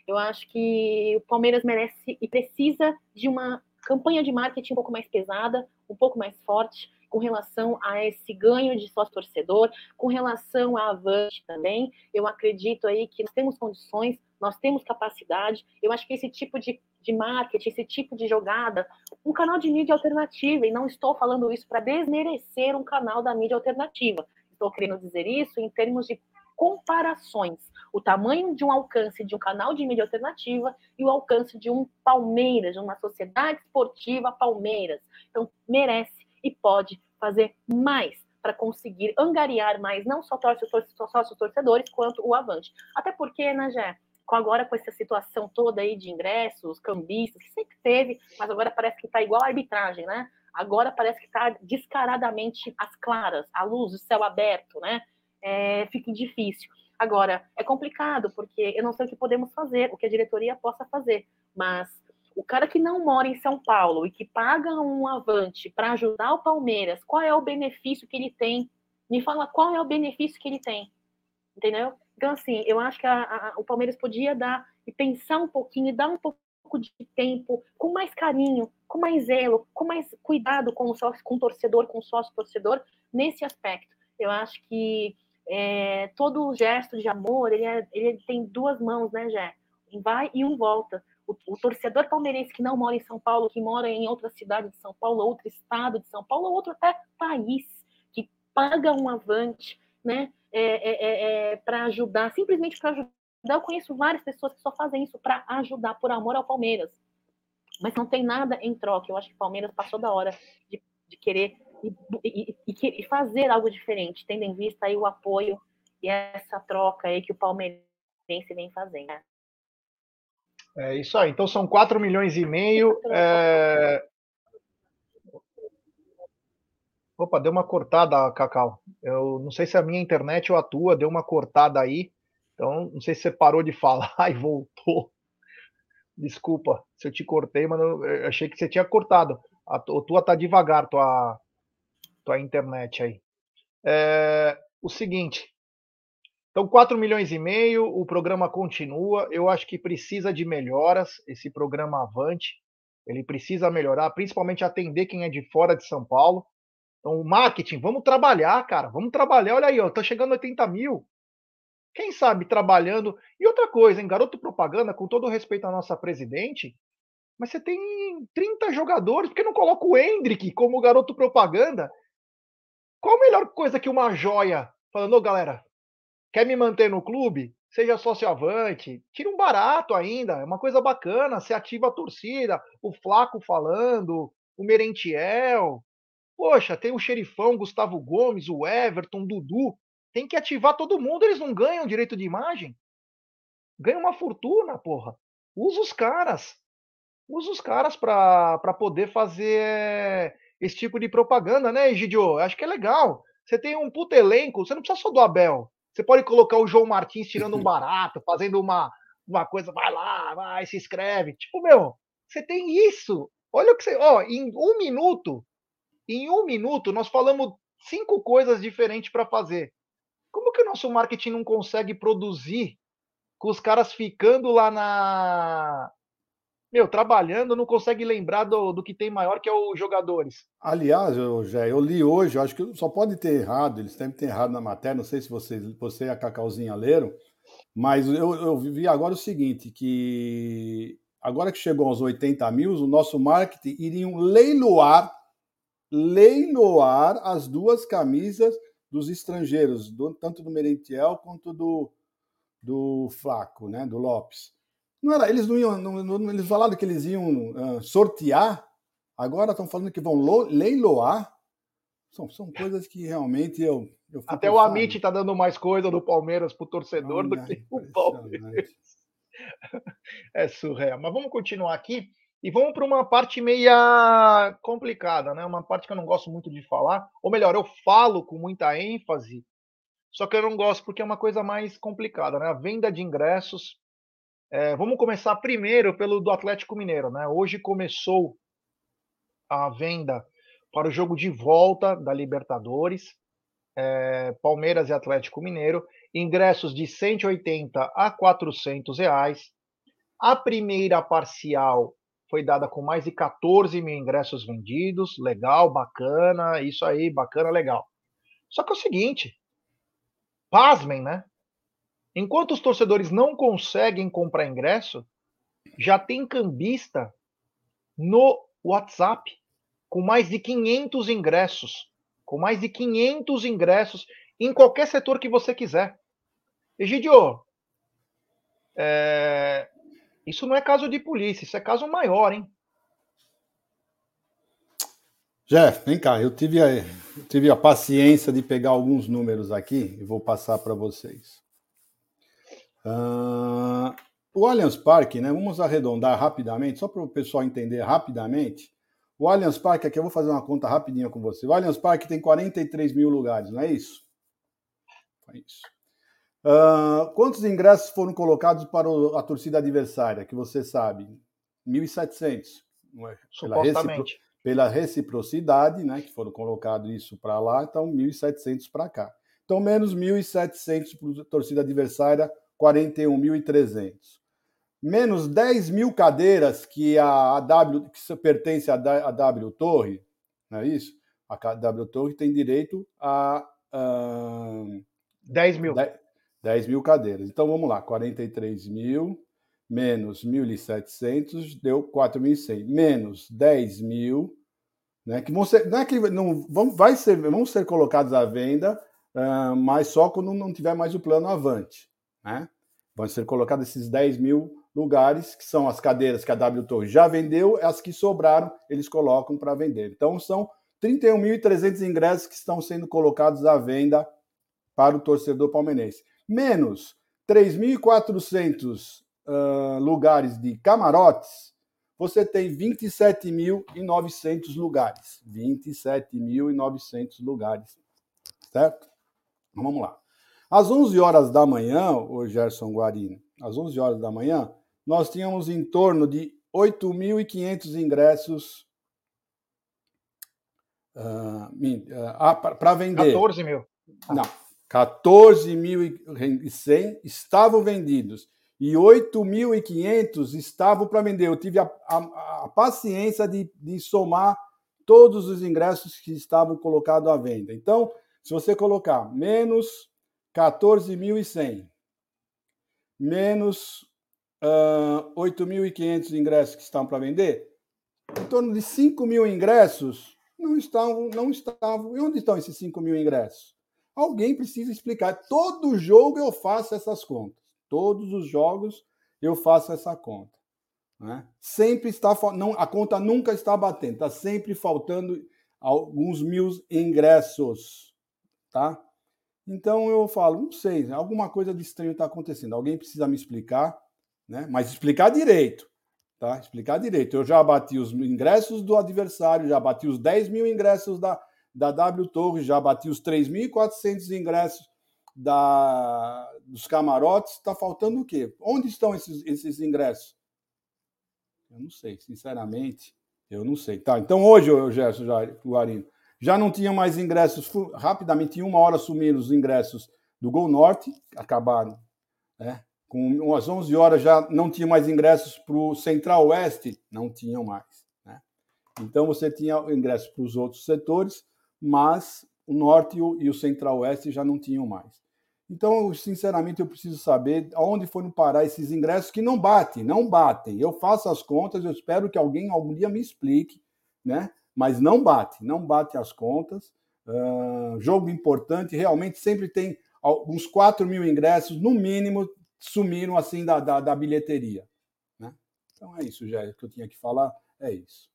Eu acho que o Palmeiras merece e precisa de uma campanha de marketing um pouco mais pesada, um pouco mais forte, com relação a esse ganho de sócio torcedor, com relação à Avante também. Eu acredito aí que nós temos condições, nós temos capacidade. Eu acho que esse tipo de, de marketing, esse tipo de jogada, um canal de mídia alternativa, e não estou falando isso para desmerecer um canal da mídia alternativa. Estou querendo dizer isso em termos de comparações. O tamanho de um alcance de um canal de mídia alternativa e o alcance de um Palmeiras, de uma sociedade esportiva Palmeiras. Então, merece e pode fazer mais para conseguir angariar mais, não só sócios, sócios torcedores, quanto o Avante. Até porque, né, Jé, com agora com essa situação toda aí de ingressos, cambistas, que sempre teve, mas agora parece que está igual a arbitragem, né? Agora parece que está descaradamente às claras, à luz, o céu aberto, né? É, fica difícil. Agora, é complicado, porque eu não sei o que podemos fazer, o que a diretoria possa fazer, mas o cara que não mora em São Paulo e que paga um avante para ajudar o Palmeiras, qual é o benefício que ele tem? Me fala qual é o benefício que ele tem. Entendeu? Então, assim, eu acho que a, a, o Palmeiras podia dar e pensar um pouquinho, e dar um pouco de tempo, com mais carinho, com mais zelo, com mais cuidado com o, sócio, com o torcedor, com o sócio torcedor, nesse aspecto. Eu acho que é, todo gesto de amor, ele, é, ele tem duas mãos, né, Jé? Um vai e um volta o, o, torcedor palmeirense que não mora em São Paulo, que mora em outra cidade de São Paulo, outro estado de São Paulo, ou outro até país, que paga um avante, né, é, é, é, é para ajudar, simplesmente para ajudar. Eu conheço várias pessoas que só fazem isso para ajudar, por amor ao Palmeiras. Mas não tem nada em troca. Eu acho que o Palmeiras passou da hora de, de querer e, e, e, e fazer algo diferente, tendo em vista aí o apoio e essa troca aí que o palmeirense vem fazendo. Né? É isso aí. Então são 4 milhões e meio. É... Opa, deu uma cortada, Cacau. Eu não sei se a minha internet ou a tua deu uma cortada aí. Então, não sei se você parou de falar e voltou. Desculpa se eu te cortei, mas eu achei que você tinha cortado. A tua tá devagar, tua, tua internet aí. É, o seguinte, então, 4 milhões e meio, o programa continua. Eu acho que precisa de melhoras, esse programa Avante. Ele precisa melhorar, principalmente atender quem é de fora de São Paulo. Então, o marketing, vamos trabalhar, cara. Vamos trabalhar. Olha aí, ó, tá chegando a 80 mil. Quem sabe trabalhando. E outra coisa, hein, garoto propaganda, com todo respeito à nossa presidente, mas você tem 30 jogadores, por que não coloca o Hendrick como garoto propaganda? Qual a melhor coisa que uma joia falando, ô galera, Quer me manter no clube? Seja sócio avante, tira um barato ainda, é uma coisa bacana, você ativa a torcida, o Flaco falando, o Merentiel. Poxa, tem o Xerifão, Gustavo Gomes, o Everton, Dudu. Tem que ativar todo mundo, eles não ganham direito de imagem. Ganham uma fortuna, porra. Usa os caras. Usa os caras para poder fazer esse tipo de propaganda, né, Egidio? Acho que é legal. Você tem um puto elenco, você não precisa só do Abel. Você pode colocar o João Martins tirando um barato, fazendo uma, uma coisa, vai lá, vai, se inscreve. Tipo, meu, você tem isso. Olha o que você. Ó, em um minuto, em um minuto, nós falamos cinco coisas diferentes para fazer. Como que o nosso marketing não consegue produzir com os caras ficando lá na, meu, trabalhando, não consegue lembrar do, do que tem maior, que é os jogadores. Aliás, eu, já, eu li hoje, eu acho que só pode ter errado, eles devem ter errado na matéria, não sei se você, você e a Cacauzinha leram, mas eu, eu vi agora o seguinte, que agora que chegou aos 80 mil, o nosso marketing iriam leiloar, leiloar as duas camisas dos estrangeiros, do, tanto do Merentiel quanto do, do Flaco, né, do Lopes. Não era, eles não iam, não, não, eles falaram que eles iam uh, sortear, agora estão falando que vão leiloar. São, são coisas que realmente eu. eu Até o Amit está dando mais coisa do Palmeiras para o torcedor do que o Palmeiras. é surreal. Mas vamos continuar aqui e vamos para uma parte meia complicada, né? Uma parte que eu não gosto muito de falar, ou melhor, eu falo com muita ênfase, só que eu não gosto porque é uma coisa mais complicada, né? A venda de ingressos. É, vamos começar primeiro pelo do Atlético Mineiro, né? Hoje começou a venda para o jogo de volta da Libertadores, é, Palmeiras e Atlético Mineiro, ingressos de 180 a 400 reais. A primeira parcial foi dada com mais de 14 mil ingressos vendidos, legal, bacana, isso aí, bacana, legal. Só que é o seguinte, pasmem, né? Enquanto os torcedores não conseguem comprar ingresso, já tem cambista no WhatsApp com mais de 500 ingressos, com mais de 500 ingressos em qualquer setor que você quiser. Egidio, é, isso não é caso de polícia, isso é caso maior, hein? Jeff, vem cá, eu tive a, eu tive a paciência de pegar alguns números aqui e vou passar para vocês. Uh, o Allianz Parque, né? Vamos arredondar rapidamente, só para o pessoal entender rapidamente. O Allianz Parque, aqui eu vou fazer uma conta rapidinha com você. O Allianz Parque tem 43 mil lugares, não é isso? É isso. Uh, quantos ingressos foram colocados para a torcida adversária, que você sabe? 1.700. É? Pela, recipro, pela reciprocidade, né, que foram colocados isso para lá, então 1.700 para cá. Então, menos 1.700 para a torcida adversária, 41.300. Menos 10 mil cadeiras que a, W, que pertence à W Torre, não é isso? A W Torre tem direito a. Uh, 10 mil. 10, 10 mil cadeiras. Então vamos lá, 43 mil menos 1.700 deu 4.100. Menos 10 mil, né, que vão ser, não é que não vão, vai ser, vão ser colocados à venda, uh, mas só quando não tiver mais o plano avante. Né? Vão ser colocados esses 10 mil lugares, que são as cadeiras que a W Torre já vendeu, as que sobraram, eles colocam para vender. Então são 31.300 ingressos que estão sendo colocados à venda para o torcedor palmeirense menos 3.400 uh, lugares de camarotes, você tem 27.900 lugares. 27.900 lugares. Certo? Então, vamos lá. Às 11 horas da manhã, o Gerson Guarino, às 11 horas da manhã, nós tínhamos em torno de 8.500 ingressos uh, uh, para vender. 14 mil. Não, 14.100 estavam vendidos e 8.500 estavam para vender. Eu tive a, a, a paciência de, de, somar todos os ingressos que estavam colocados à venda. Então, se você colocar menos 14.100, menos uh, 8.500 ingressos que estão para vender, em torno de 5 mil ingressos não estavam, não estavam. E onde estão esses 5 mil ingressos? Alguém precisa explicar. Todo jogo eu faço essas contas. Todos os jogos eu faço essa conta. Né? Sempre está não, a conta nunca está batendo, está sempre faltando alguns mil ingressos, tá? Então eu falo, não sei, alguma coisa de estranho está acontecendo. Alguém precisa me explicar, né? Mas explicar direito, tá? Explicar direito. Eu já bati os ingressos do adversário, já bati os 10 mil ingressos da, da W Torre, já bati os 3.400 ingressos da, dos camarotes. Está faltando o quê? Onde estão esses, esses ingressos? Eu não sei, sinceramente, eu não sei. Tá, então hoje, o Gerson Guarino, já não tinha mais ingressos, rapidamente, em uma hora sumiram os ingressos do Gol Norte, acabaram, né? Com as 11 horas já não tinha mais ingressos para o Central Oeste, não tinham mais. Né? Então você tinha ingressos para os outros setores, mas o norte e o central-oeste já não tinham mais. Então, sinceramente, eu preciso saber aonde foram parar esses ingressos que não batem, não batem. Eu faço as contas, eu espero que alguém algum dia me explique, né? Mas não bate, não bate as contas. Uh, jogo importante, realmente sempre tem uns 4 mil ingressos, no mínimo, sumiram assim da, da, da bilheteria. Né? Então é isso, já que eu tinha que falar, é isso.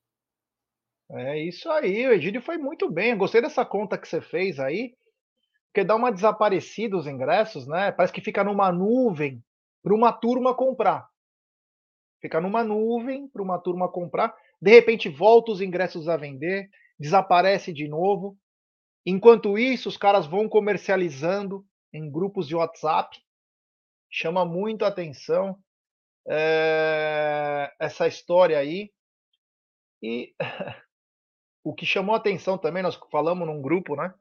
É isso aí, o Egídio foi muito bem. gostei dessa conta que você fez aí, porque dá uma desaparecida os ingressos, né? Parece que fica numa nuvem para uma turma comprar. Fica numa nuvem para uma turma comprar. De repente volta os ingressos a vender, desaparece de novo. Enquanto isso, os caras vão comercializando em grupos de WhatsApp. Chama muito atenção é, essa história aí. E o que chamou atenção também, nós falamos num grupo, né?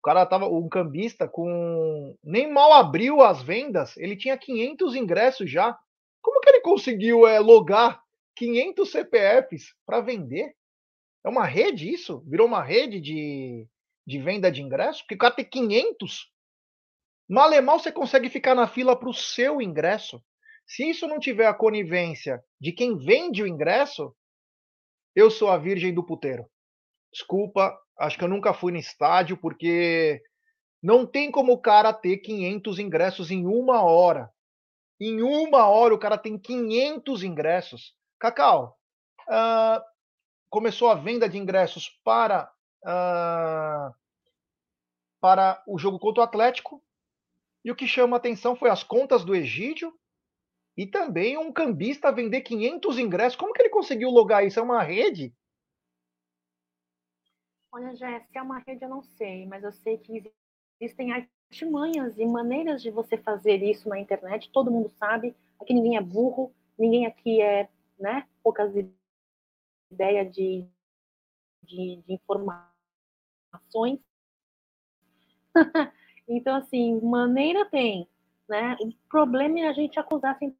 O cara tava, um cambista com nem mal abriu as vendas, ele tinha 500 ingressos já. Como que ele conseguiu é, logar 500 CPFs para vender? É uma rede isso? Virou uma rede de, de venda de ingressos? Porque o cara tem 500. Mal e mal você consegue ficar na fila para o seu ingresso. Se isso não tiver a conivência de quem vende o ingresso, eu sou a virgem do puteiro. Desculpa, acho que eu nunca fui no estádio, porque não tem como o cara ter 500 ingressos em uma hora. Em uma hora o cara tem 500 ingressos. Cacau, uh, começou a venda de ingressos para, uh, para o jogo contra o Atlético. E o que chama atenção foi as contas do Egídio e também um cambista vender 500 ingressos. Como que ele conseguiu logar isso? É uma rede? Olha, Jéssica, é uma rede, eu não sei, mas eu sei que existem artimanhas e maneiras de você fazer isso na internet. Todo mundo sabe. Aqui ninguém é burro, ninguém aqui é, né, poucas ideias de, de, de informações. então, assim, maneira tem, né? O problema é a gente acusar sem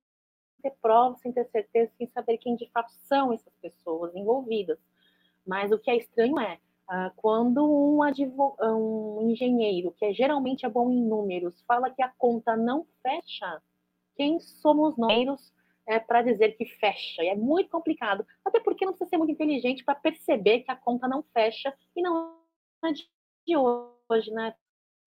ter provas, sem ter certeza, sem saber quem de fato são essas pessoas envolvidas. Mas o que é estranho é ah, quando um, um engenheiro, que é, geralmente é bom em números, fala que a conta não fecha, quem somos nós é, para dizer que fecha? E é muito complicado, até porque não precisa ser muito inteligente para perceber que a conta não fecha e não é de hoje, né,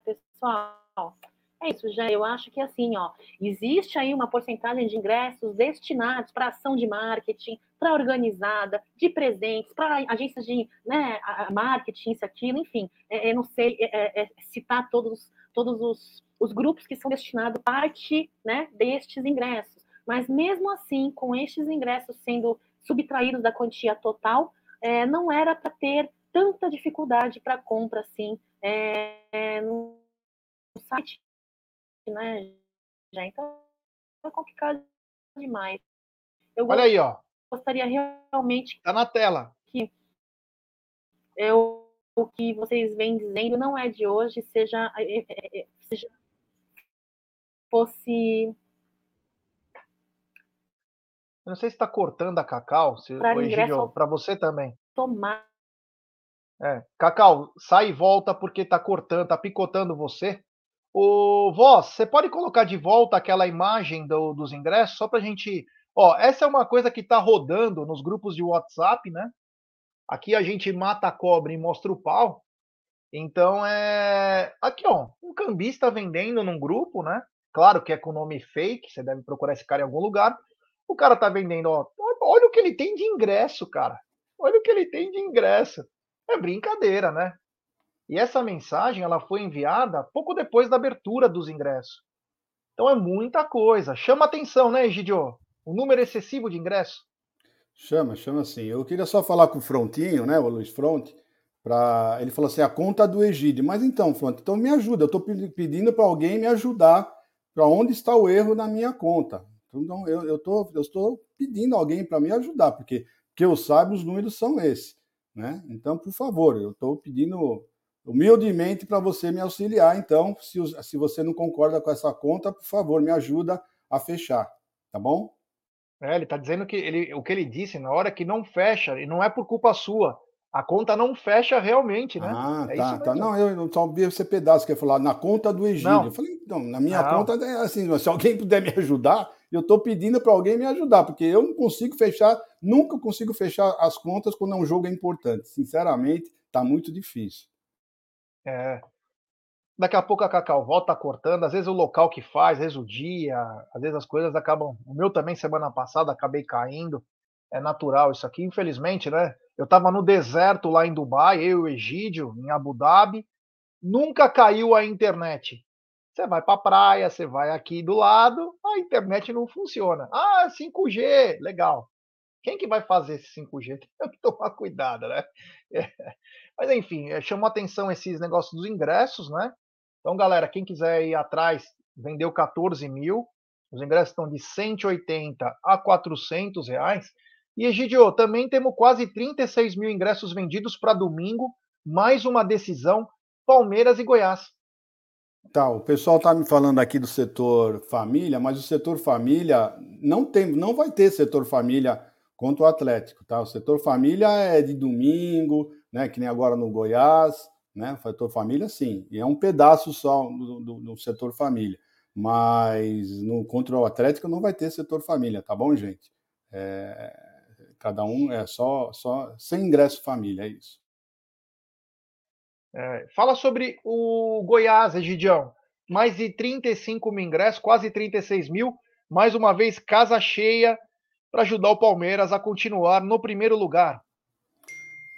pessoal? É isso, já. Eu acho que assim, ó, existe aí uma porcentagem de ingressos destinados para ação de marketing, para organizada, de presentes, para agências de né, marketing, isso, aquilo, enfim. É, eu não sei é, é, é, citar todos, todos os, os grupos que são destinados parte né, destes ingressos. Mas mesmo assim, com estes ingressos sendo subtraídos da quantia total, é, não era para ter tanta dificuldade para compra assim é, no site né? Já então é complicado demais. Eu Olha aí, ó. Gostaria realmente. Tá na tela. Que eu, o que vocês vêm dizendo não é de hoje, seja, é, é, é, seja fosse. Eu não sei se está cortando a Cacau, se para você também. Tomar. É. Cacau, sai e volta porque está cortando, está picotando você. O Voz, você pode colocar de volta aquela imagem do, dos ingressos só para a gente. Ó, essa é uma coisa que está rodando nos grupos de WhatsApp, né? Aqui a gente mata a cobra e mostra o pau. Então é. Aqui, ó, um cambista vendendo num grupo, né? Claro que é com nome fake, você deve procurar esse cara em algum lugar. O cara tá vendendo, ó. Olha o que ele tem de ingresso, cara. Olha o que ele tem de ingresso. É brincadeira, né? E essa mensagem ela foi enviada pouco depois da abertura dos ingressos. Então é muita coisa. Chama atenção, né, Egidio? O número excessivo de ingressos. Chama, chama sim. Eu queria só falar com o Frontinho, né, o Luiz Fronte, para ele falou assim, a conta do Egídio. Mas então, Fronte, então me ajuda. Eu estou pedindo para alguém me ajudar para onde está o erro na minha conta. Então eu, eu, tô, eu estou pedindo alguém para me ajudar, porque que eu saiba os números são esses, né? Então, por favor, eu estou pedindo humildemente para você me auxiliar. Então, se, se você não concorda com essa conta, por favor, me ajuda a fechar, tá bom? É, ele está dizendo que ele, o que ele disse na hora que não fecha, e não é por culpa sua. A conta não fecha realmente, né? Ah, é tá, tá. Não, eu não sabia esse pedaço que ia falar na conta do Egídio. Não. Eu falei, então, na minha não. conta é assim, se alguém puder me ajudar, eu estou pedindo para alguém me ajudar, porque eu não consigo fechar, nunca consigo fechar as contas quando um jogo é importante. Sinceramente, está muito difícil. É. Daqui a pouco a Cacau volta cortando, às vezes o local que faz, às vezes o dia, às vezes as coisas acabam. O meu também, semana passada, acabei caindo. É natural isso aqui, infelizmente, né? Eu estava no deserto lá em Dubai, eu e o Egídio, em Abu Dhabi, nunca caiu a internet. Você vai para a praia, você vai aqui do lado, a internet não funciona. Ah, 5G, legal. Quem que vai fazer esse 5G? Tem que tomar cuidado, né? É. Mas enfim, é, chamou atenção esses negócios dos ingressos, né? Então, galera, quem quiser ir atrás, vendeu 14 mil. Os ingressos estão de 180 a 400 reais. E, Egidio, também temos quase 36 mil ingressos vendidos para domingo. Mais uma decisão, Palmeiras e Goiás. Tá, o pessoal está me falando aqui do setor família, mas o setor família não tem, não vai ter setor família contra o Atlético, tá? O setor família é de domingo, né? Que nem agora no Goiás, né? O setor família, sim, e é um pedaço só do, do, do setor família, mas no contra o Atlético não vai ter setor família, tá bom, gente? É, cada um é só, só sem ingresso família, é isso. É, fala sobre o Goiás, Egidião. Mais de 35 mil ingressos, quase 36 mil. Mais uma vez, casa cheia para ajudar o Palmeiras a continuar no primeiro lugar.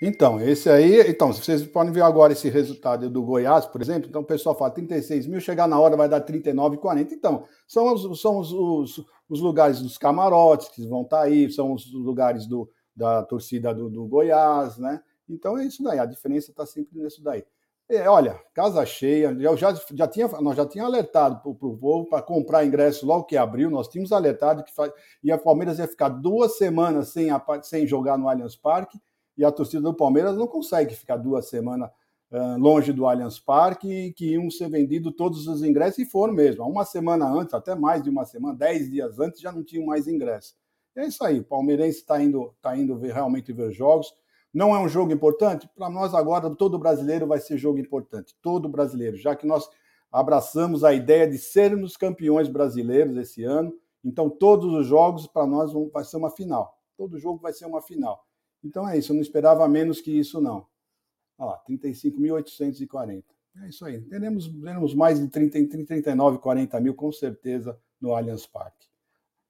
Então, esse aí, então, vocês podem ver agora esse resultado do Goiás, por exemplo. Então, o pessoal fala 36 mil, chegar na hora vai dar 39,40. Então, são os, são os, os, os, lugares dos camarotes que vão estar tá aí, são os lugares do, da torcida do, do Goiás, né? Então é isso daí, a diferença está sempre nisso daí. É, olha, casa cheia, eu já, já tinha, nós já tínhamos alertado para o povo para comprar ingresso logo que abriu, nós tínhamos alertado que faz, e a Palmeiras ia ficar duas semanas sem, a, sem jogar no Allianz Parque, e a torcida do Palmeiras não consegue ficar duas semanas uh, longe do Allianz Parque, e que iam ser vendidos todos os ingressos, e foram mesmo. Uma semana antes, até mais de uma semana, dez dias antes, já não tinham mais ingressos. E é isso aí, o palmeirense está indo, tá indo ver, realmente ver jogos, não é um jogo importante? Para nós agora, todo brasileiro vai ser jogo importante. Todo brasileiro, já que nós abraçamos a ideia de sermos campeões brasileiros esse ano. Então, todos os jogos para nós vão, vai ser uma final. Todo jogo vai ser uma final. Então é isso, eu não esperava menos que isso, não. Olha lá, 35.840. É isso aí. Teremos, teremos mais de 30, 39, 40 mil, com certeza, no Allianz Parque.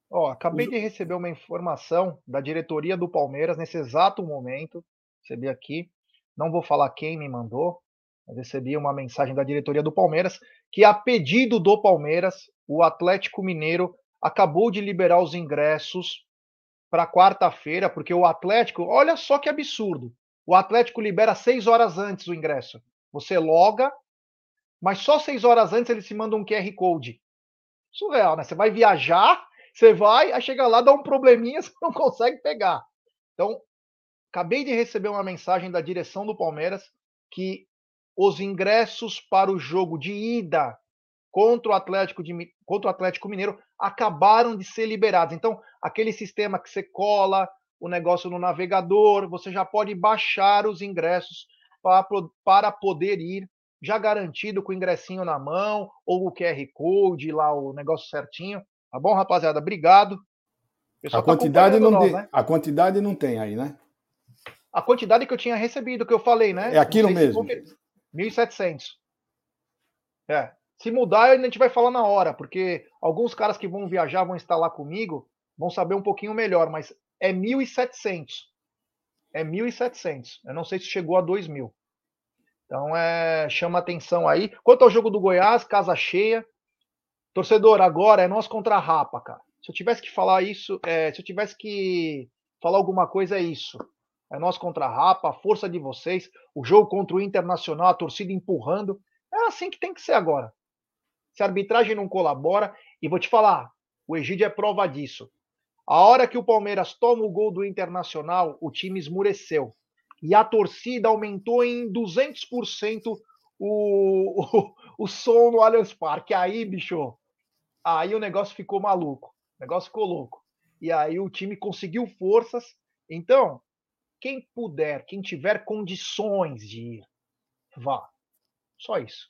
Ó, acabei de receber uma informação da diretoria do Palmeiras nesse exato momento recebi aqui, não vou falar quem me mandou, mas recebi uma mensagem da diretoria do Palmeiras que, a pedido do Palmeiras, o Atlético Mineiro acabou de liberar os ingressos para quarta-feira, porque o Atlético, olha só que absurdo, o Atlético libera seis horas antes o ingresso. Você loga, mas só seis horas antes ele se manda um QR Code. Surreal, né? Você vai viajar, você vai, aí chega lá, dá um probleminha, você não consegue pegar. Então, Acabei de receber uma mensagem da direção do Palmeiras que os ingressos para o jogo de ida contra o Atlético, de, contra o Atlético Mineiro acabaram de ser liberados. Então, aquele sistema que você cola o negócio no navegador, você já pode baixar os ingressos para, para poder ir, já garantido com o ingressinho na mão, ou o QR Code, lá o negócio certinho. Tá bom, rapaziada? Obrigado. A tá quantidade, não nós, tem, né? a quantidade não tem aí, né? A quantidade que eu tinha recebido, que eu falei, né? É aquilo mesmo. 1.700. É. Se mudar, a gente vai falar na hora, porque alguns caras que vão viajar, vão estar lá comigo, vão saber um pouquinho melhor, mas é 1.700. É 1.700. Eu não sei se chegou a 2.000. Então, é, chama atenção aí. Quanto ao jogo do Goiás, casa cheia. Torcedor, agora é nós contra a Rapa, cara. Se eu tivesse que falar isso, é, se eu tivesse que falar alguma coisa, é isso. É nós contra a Rapa, a força de vocês, o jogo contra o Internacional, a torcida empurrando. É assim que tem que ser agora. Se a arbitragem não colabora, e vou te falar, o Egídio é prova disso. A hora que o Palmeiras toma o gol do Internacional, o time esmureceu. E a torcida aumentou em 200% o, o, o som no Allianz Parque. Aí, bicho, aí o negócio ficou maluco. O negócio ficou louco. E aí o time conseguiu forças. Então, quem puder, quem tiver condições de ir, vá. Só isso.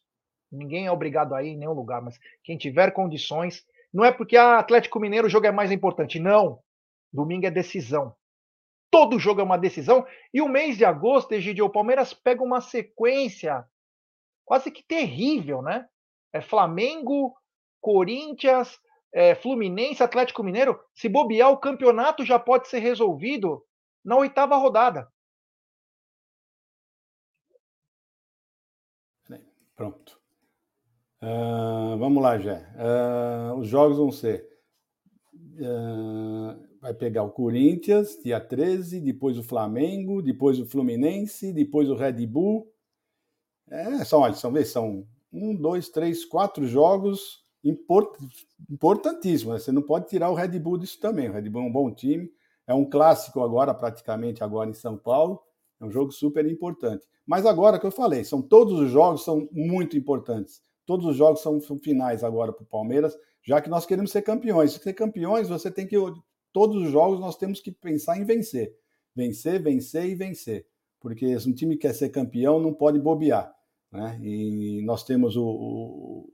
Ninguém é obrigado a ir em nenhum lugar, mas quem tiver condições, não é porque ah, Atlético Mineiro o jogo é mais importante, não. Domingo é decisão. Todo jogo é uma decisão. E o mês de agosto, Egidio, o Palmeiras pega uma sequência quase que terrível, né? É Flamengo, Corinthians, é Fluminense, Atlético Mineiro. Se bobear, o campeonato já pode ser resolvido na oitava rodada. Pronto. Uh, vamos lá, Jé. Uh, os jogos vão ser Uh, vai pegar o Corinthians, dia 13, depois o Flamengo, depois o Fluminense, depois o Red Bull. É, são, olha, são, são um, dois, três, quatro jogos import, importantíssimos. Né? Você não pode tirar o Red Bull disso também. O Red Bull é um bom time. É um clássico agora, praticamente agora em São Paulo. É um jogo super importante. Mas agora que eu falei, são todos os jogos são muito importantes. Todos os jogos são, finais agora para o Palmeiras, já que nós queremos ser campeões. Se ser campeões, você tem que todos os jogos nós temos que pensar em vencer, vencer, vencer e vencer, porque se um time quer ser campeão não pode bobear, né? E nós temos o,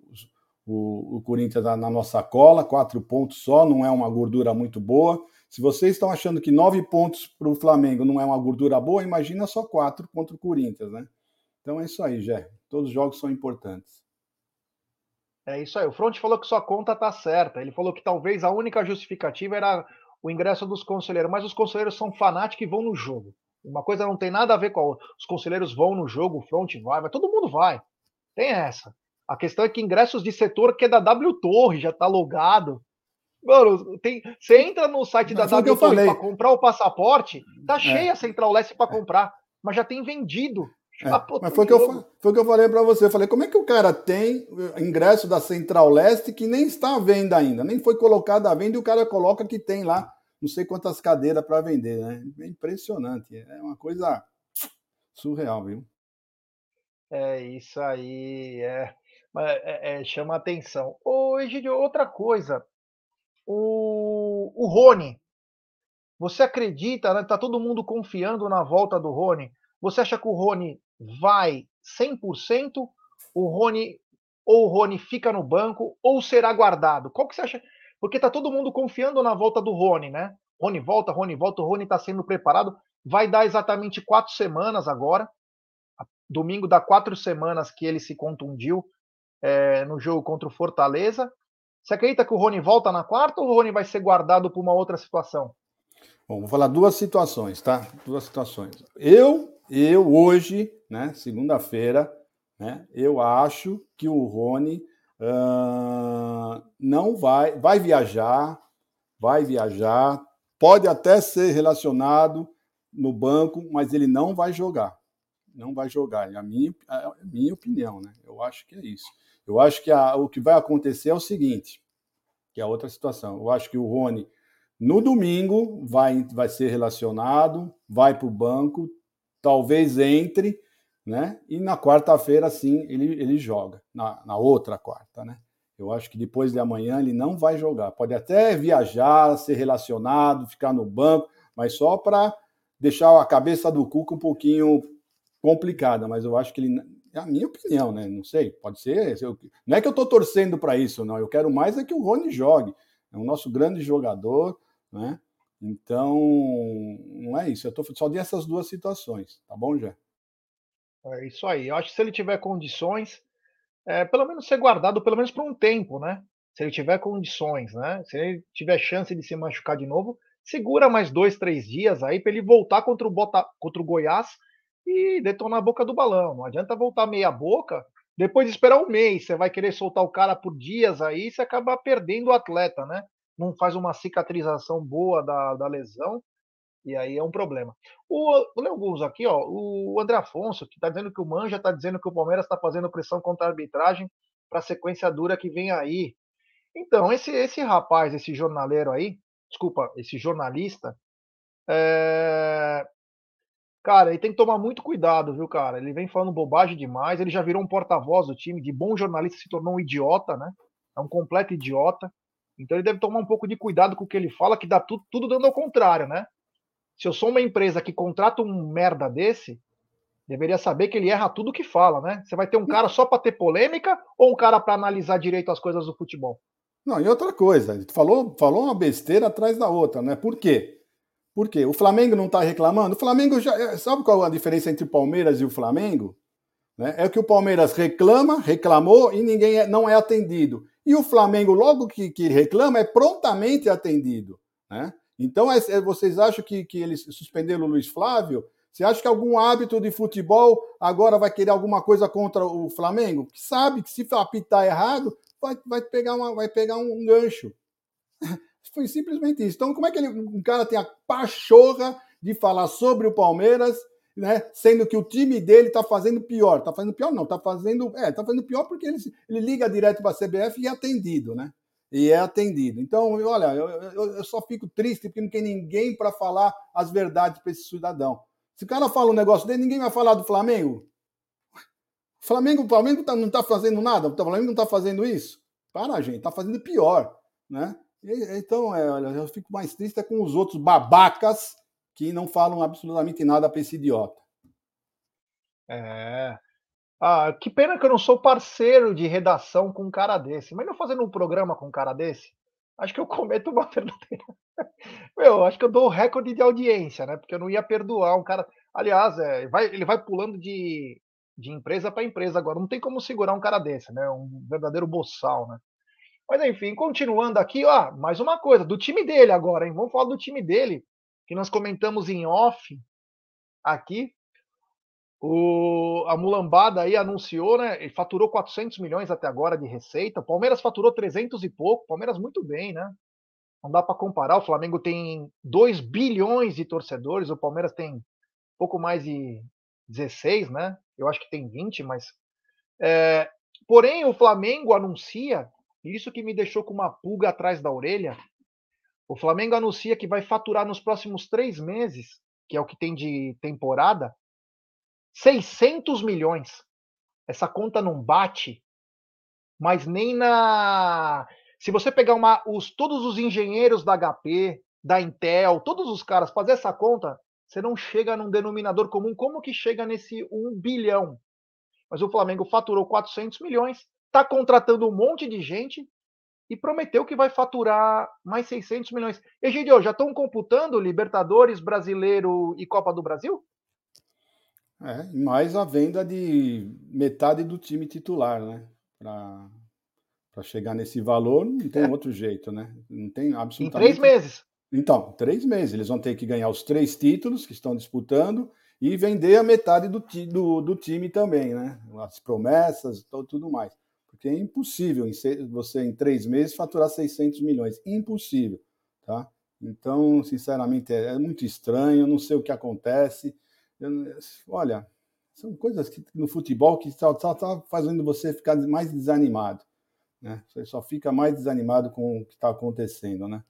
o, o, Corinthians na nossa cola, quatro pontos só, não é uma gordura muito boa. Se vocês estão achando que nove pontos para o Flamengo não é uma gordura boa, imagina só quatro contra o Corinthians, né? Então é isso aí, Jé. Todos os jogos são importantes. É isso aí. O Front falou que sua conta tá certa. Ele falou que talvez a única justificativa era o ingresso dos conselheiros, mas os conselheiros são fanáticos e vão no jogo. Uma coisa não tem nada a ver com a outra. Os conselheiros vão no jogo, o Front vai, vai, todo mundo vai. Tem essa. A questão é que ingressos de setor que é da W Torre, já tá logado. Mano, tem, você entra no site da W para comprar o passaporte, tá é. cheia a Central Leste para comprar, mas já tem vendido. É, mas foi o que, eu, foi que eu falei para você. Eu falei, como é que o cara tem ingresso da Central Leste que nem está à venda ainda, nem foi colocado à venda e o cara coloca que tem lá não sei quantas cadeiras para vender, né? É impressionante. É uma coisa surreal, viu? É isso aí, é, é, é chama atenção. Ô, Egidio, outra coisa, o, o Rony. Você acredita, né? Tá todo mundo confiando na volta do Rony. Você acha que o Rony vai 100%? O Rony ou o Rony fica no banco ou será guardado? Qual que você acha? Porque tá todo mundo confiando na volta do Rony, né? Rony volta, Rony volta, o Rony está sendo preparado. Vai dar exatamente quatro semanas agora. Domingo dá quatro semanas que ele se contundiu é, no jogo contra o Fortaleza. Você acredita que o Rony volta na quarta ou o Rony vai ser guardado por uma outra situação? Bom, vou falar duas situações, tá? Duas situações. Eu, eu hoje, né, segunda-feira, né, eu acho que o Rony uh, não vai, vai viajar, vai viajar, pode até ser relacionado no banco, mas ele não vai jogar. Não vai jogar. É a minha, a minha opinião, né? Eu acho que é isso. Eu acho que a, o que vai acontecer é o seguinte, que é outra situação. Eu acho que o Rony, no domingo, vai, vai ser relacionado, vai para o banco, talvez entre, né? E na quarta-feira, sim, ele, ele joga. Na, na outra quarta, né? Eu acho que depois de amanhã ele não vai jogar. Pode até viajar, ser relacionado, ficar no banco, mas só para deixar a cabeça do Cuca um pouquinho complicada. Mas eu acho que ele é a minha opinião, né? Não sei, pode ser. Não é que eu estou torcendo para isso, não. Eu quero mais é que o Rony jogue. É o nosso grande jogador, né? Então, não é isso. Eu tô, só de essas duas situações, tá bom, Jé? É isso aí. Eu acho que se ele tiver condições, é, pelo menos ser guardado, pelo menos por um tempo, né? Se ele tiver condições, né? Se ele tiver chance de se machucar de novo, segura mais dois, três dias aí para ele voltar contra o, Bota, contra o Goiás e detonar a boca do balão. Não adianta voltar meia boca, depois de esperar um mês, você vai querer soltar o cara por dias aí, você acaba perdendo o atleta, né? Não faz uma cicatrização boa da, da lesão, e aí é um problema. O, alguns aqui, ó. O André Afonso, que está dizendo que o Manja está dizendo que o Palmeiras está fazendo pressão contra a arbitragem para a sequência dura que vem aí. Então, esse, esse rapaz, esse jornaleiro aí, desculpa, esse jornalista, é, Cara, ele tem que tomar muito cuidado, viu, cara? Ele vem falando bobagem demais, ele já virou um porta-voz do time, de bom jornalista se tornou um idiota, né? É um completo idiota. Então ele deve tomar um pouco de cuidado com o que ele fala, que dá tudo, tudo dando ao contrário, né? Se eu sou uma empresa que contrata um merda desse, deveria saber que ele erra tudo que fala, né? Você vai ter um cara só para ter polêmica ou um cara para analisar direito as coisas do futebol? Não, e outra coisa, falou, falou uma besteira atrás da outra, né? Por quê? Por quê? O Flamengo não está reclamando? O Flamengo já. É, sabe qual é a diferença entre o Palmeiras e o Flamengo? Né? É que o Palmeiras reclama, reclamou e ninguém é, não é atendido. E o Flamengo, logo que, que reclama, é prontamente atendido. Né? Então, é, é, vocês acham que, que eles suspenderam o Luiz Flávio? Você acha que algum hábito de futebol agora vai querer alguma coisa contra o Flamengo? Sabe que se apitar errado, vai, vai pegar, uma, vai pegar um gancho. Foi simplesmente isso. Então, como é que ele, um cara tem a pachorra de falar sobre o Palmeiras, né? Sendo que o time dele está fazendo pior. Está fazendo pior, não, está fazendo. É, tá fazendo pior porque ele, ele liga direto para a CBF e é atendido, né? E é atendido. Então, olha, eu, eu, eu só fico triste porque não tem ninguém para falar as verdades para esse cidadão. Se o cara fala um negócio dele, ninguém vai falar do Flamengo. O Flamengo, o Flamengo tá, não está fazendo nada, o Flamengo não está fazendo isso. Para, gente, está fazendo pior, né? Então, é, olha, eu fico mais triste é com os outros babacas que não falam absolutamente nada para esse idiota. É. Ah, que pena que eu não sou parceiro de redação com um cara desse. Mas não fazendo um programa com um cara desse, acho que eu cometo uma verdadeira. Meu, acho que eu dou o recorde de audiência, né? Porque eu não ia perdoar um cara. Aliás, é, vai, ele vai pulando de, de empresa para empresa agora. Não tem como segurar um cara desse, né? Um verdadeiro boçal, né? Mas enfim, continuando aqui, ó, mais uma coisa, do time dele agora, hein? Vamos falar do time dele, que nós comentamos em off aqui. O, a Mulambada aí anunciou, né? Ele faturou 400 milhões até agora de receita. O Palmeiras faturou 300 e pouco. Palmeiras muito bem, né? Não dá para comparar. O Flamengo tem 2 bilhões de torcedores. O Palmeiras tem pouco mais de 16, né? Eu acho que tem 20, mas. É, porém, o Flamengo anuncia isso que me deixou com uma pulga atrás da orelha. O Flamengo anuncia que vai faturar nos próximos três meses, que é o que tem de temporada, 600 milhões. Essa conta não bate, mas nem na. Se você pegar uma, os, todos os engenheiros da HP, da Intel, todos os caras, fazer essa conta, você não chega num denominador comum. Como que chega nesse 1 bilhão? Mas o Flamengo faturou 400 milhões, está contratando um monte de gente e prometeu que vai faturar mais 600 milhões. Egidio, já estão computando Libertadores, Brasileiro e Copa do Brasil? É, mais a venda de metade do time titular, né? Para chegar nesse valor, não tem é. outro jeito, né? Não tem absolutamente. Em três meses. Então, três meses. Eles vão ter que ganhar os três títulos que estão disputando e vender a metade do, do, do time também, né? As promessas, tudo mais porque é impossível você em três meses faturar 600 milhões, impossível, tá? Então, sinceramente, é, é muito estranho, não sei o que acontece. Eu, olha, são coisas que no futebol que só está fazendo você ficar mais desanimado, né? Você só fica mais desanimado com o que está acontecendo, né?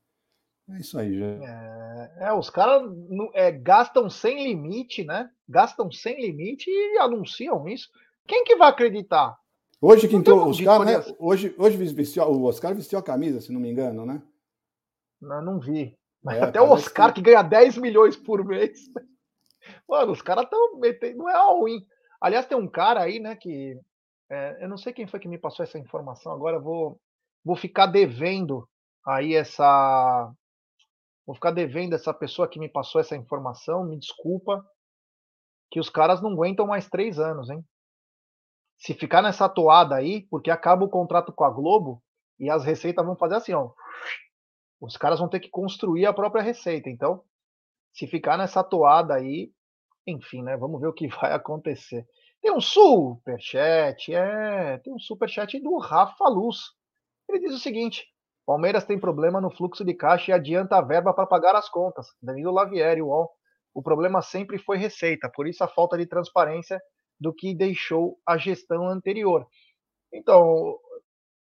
É isso aí, já. É, é os caras é, gastam sem limite, né? Gastam sem limite e anunciam isso. Quem que vai acreditar? Hoje que entrou os caras, né? Hoje, hoje vestiu, o Oscar vestiu a camisa, se não me engano, né? Não, não vi. Mas é, até o Oscar que... que... ganha 10 milhões por mês. Mano, os caras estão metendo. Não é ruim. Aliás, tem um cara aí, né, que. É, eu não sei quem foi que me passou essa informação. Agora eu vou, vou ficar devendo aí essa. Vou ficar devendo essa pessoa que me passou essa informação. Me desculpa. Que os caras não aguentam mais três anos, hein? Se ficar nessa toada aí, porque acaba o contrato com a Globo e as receitas vão fazer assim, ó. Os caras vão ter que construir a própria receita. Então, se ficar nessa toada aí, enfim, né? Vamos ver o que vai acontecer. Tem um superchat, é, tem um superchat do Rafa Luz. Ele diz o seguinte: Palmeiras tem problema no fluxo de caixa e adianta a verba para pagar as contas. Danilo Lavieri. O problema sempre foi receita, por isso a falta de transparência do que deixou a gestão anterior. Então,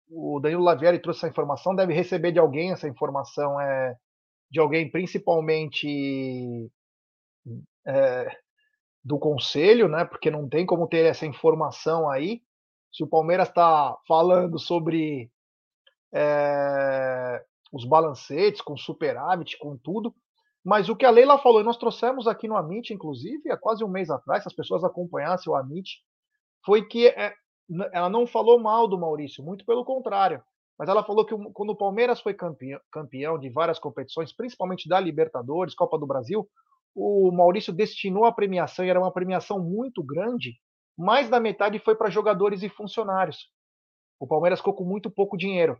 o Danilo Lavieri trouxe essa informação, deve receber de alguém essa informação, é, de alguém principalmente é, do conselho, né? Porque não tem como ter essa informação aí. Se o Palmeiras está falando sobre é, os balancetes, com superávit, com tudo, mas o que a Leila falou, e nós trouxemos aqui no Amit, inclusive, há quase um mês atrás, se as pessoas acompanhassem o Amit, foi que é, ela não falou mal do Maurício, muito pelo contrário. Mas ela falou que quando o Palmeiras foi campeão, campeão de várias competições, principalmente da Libertadores, Copa do Brasil, o Maurício destinou a premiação, e era uma premiação muito grande, mais da metade foi para jogadores e funcionários. O Palmeiras ficou com muito pouco dinheiro.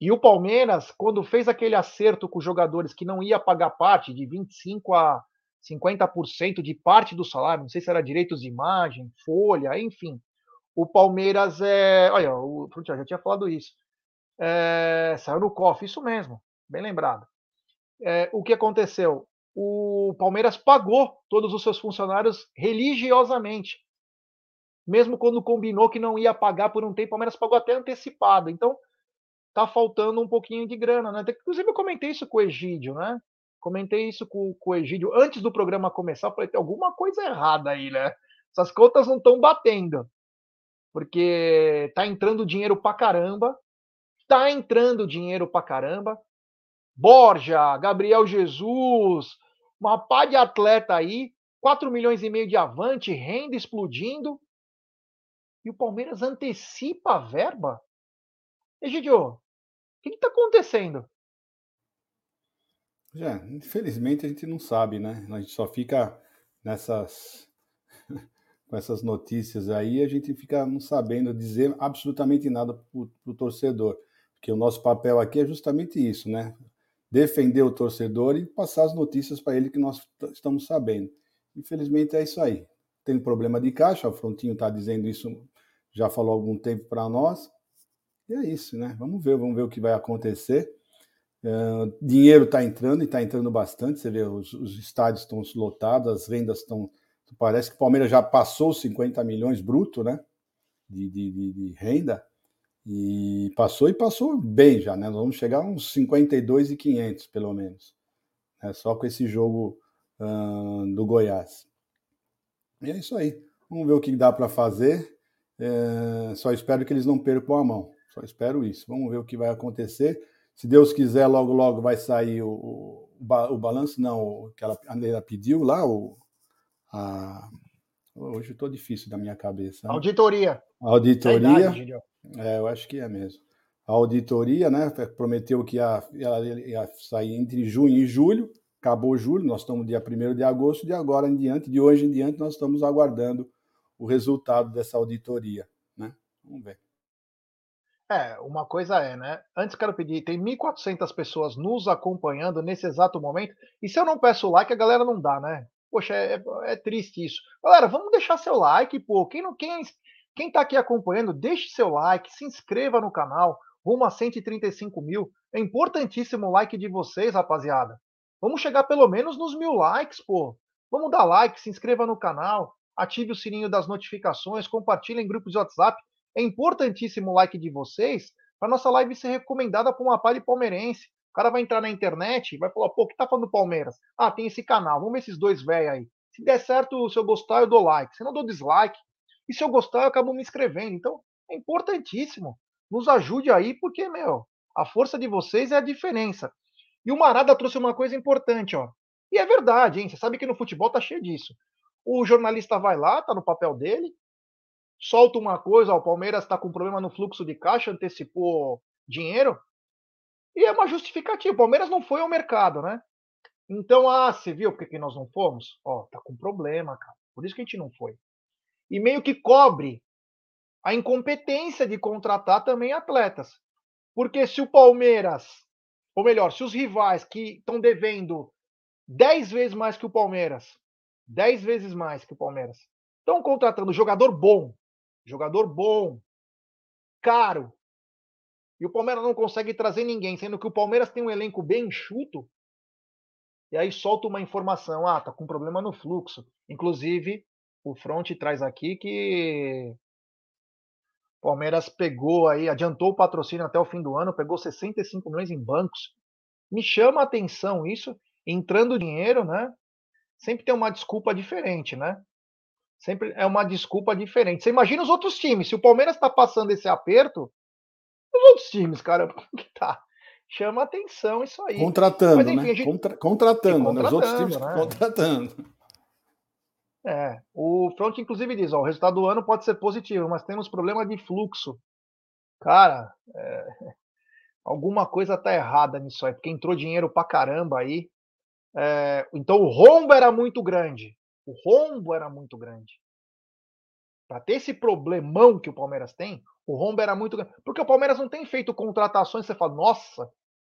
E o Palmeiras, quando fez aquele acerto com os jogadores que não ia pagar parte de 25 a 50% de parte do salário, não sei se era direitos de imagem, folha, enfim. O Palmeiras é. Olha, o, já tinha falado isso. É, saiu no COF, isso mesmo, bem lembrado. É, o que aconteceu? O Palmeiras pagou todos os seus funcionários religiosamente. Mesmo quando combinou que não ia pagar por um tempo, o Palmeiras pagou até antecipado. Então, tá faltando um pouquinho de grana, né? Inclusive, eu comentei isso com o Egídio, né? Comentei isso com, com o Egídio antes do programa começar. Falei: tem alguma coisa errada aí, né? Essas contas não estão batendo. Porque tá entrando dinheiro pra caramba. Tá entrando dinheiro pra caramba. Borja, Gabriel Jesus, uma pá de atleta aí, 4 milhões e meio de avante, renda explodindo. E o Palmeiras antecipa a verba? Egidio, que está acontecendo? Já, infelizmente a gente não sabe, né? A gente só fica nessas com essas notícias aí, a gente fica não sabendo dizer absolutamente nada para o torcedor, porque o nosso papel aqui é justamente isso, né? Defender o torcedor e passar as notícias para ele que nós estamos sabendo. Infelizmente é isso aí. Tem problema de caixa, o Frontinho está dizendo isso, já falou há algum tempo para nós. E é isso, né? Vamos ver, vamos ver o que vai acontecer. Uh, dinheiro está entrando e está entrando bastante. Você vê, os, os estádios estão lotados, as vendas estão. Parece que o Palmeiras já passou os 50 milhões bruto, né? De, de, de, de, renda. E passou e passou bem já, né? Nós vamos chegar a uns 52,500 pelo menos. Né? Só com esse jogo uh, do Goiás. E é isso aí. Vamos ver o que dá para fazer. É, só espero que eles não percam a mão. Só espero isso. Vamos ver o que vai acontecer. Se Deus quiser, logo, logo vai sair o, o, o balanço, não, o que ela, ela pediu lá, o, a, hoje estou difícil da minha cabeça. Né? Auditoria. Auditoria. É, eu acho que é mesmo. A auditoria, né? Prometeu que ia, ia, ia sair entre junho e julho. Acabou julho, nós estamos dia 1 de agosto, de agora em diante, de hoje em diante, nós estamos aguardando o resultado dessa auditoria. Né? Vamos ver. É, uma coisa é, né? Antes quero pedir, tem 1.400 pessoas nos acompanhando nesse exato momento, e se eu não peço like, a galera não dá, né? Poxa, é, é, é triste isso. Galera, vamos deixar seu like, pô. Quem não quem, quem tá aqui acompanhando, deixe seu like, se inscreva no canal, rumo a 135 mil. É importantíssimo o like de vocês, rapaziada. Vamos chegar pelo menos nos mil likes, pô. Vamos dar like, se inscreva no canal, ative o sininho das notificações, compartilhe em grupos de WhatsApp. É importantíssimo o like de vocês para nossa live ser recomendada para uma palha palmeirense. O cara vai entrar na internet e vai falar, pô, que tá falando do Palmeiras? Ah, tem esse canal, vamos ver esses dois velhos aí. Se der certo, se eu gostar, eu dou like. Se não, dou dislike. E se eu gostar, eu acabo me inscrevendo. Então, é importantíssimo. Nos ajude aí, porque, meu, a força de vocês é a diferença. E o Marada trouxe uma coisa importante, ó. E é verdade, hein? Você sabe que no futebol tá cheio disso. O jornalista vai lá, tá no papel dele, solta uma coisa, ó, o Palmeiras está com problema no fluxo de caixa, antecipou dinheiro, e é uma justificativa. O Palmeiras não foi ao mercado, né? Então, ah, você viu por que nós não fomos? Ó, tá com problema, cara. Por isso que a gente não foi. E meio que cobre a incompetência de contratar também atletas. Porque se o Palmeiras, ou melhor, se os rivais que estão devendo 10 vezes mais que o Palmeiras, 10 vezes mais que o Palmeiras, estão contratando jogador bom, Jogador bom, caro. E o Palmeiras não consegue trazer ninguém, sendo que o Palmeiras tem um elenco bem enxuto. E aí solta uma informação, ah, tá com problema no fluxo. Inclusive, o Front traz aqui que o Palmeiras pegou aí, adiantou o patrocínio até o fim do ano, pegou 65 milhões em bancos. Me chama a atenção isso, entrando dinheiro, né? Sempre tem uma desculpa diferente, né? Sempre é uma desculpa diferente. Você imagina os outros times. Se o Palmeiras está passando esse aperto, os outros times, cara, que tá. Chama atenção isso aí. Contratando, Mas, enfim, né? Gente... Contra... Contratando, né? Os outros times né? contratando. É, o Front inclusive diz, ó, o resultado do ano pode ser positivo, mas temos problema de fluxo. Cara, é... alguma coisa tá errada nisso aí, porque entrou dinheiro pra caramba aí. É... Então o rombo era muito grande. O rombo era muito grande. Para ter esse problemão que o Palmeiras tem, o rombo era muito grande. Porque o Palmeiras não tem feito contratações, você fala, nossa,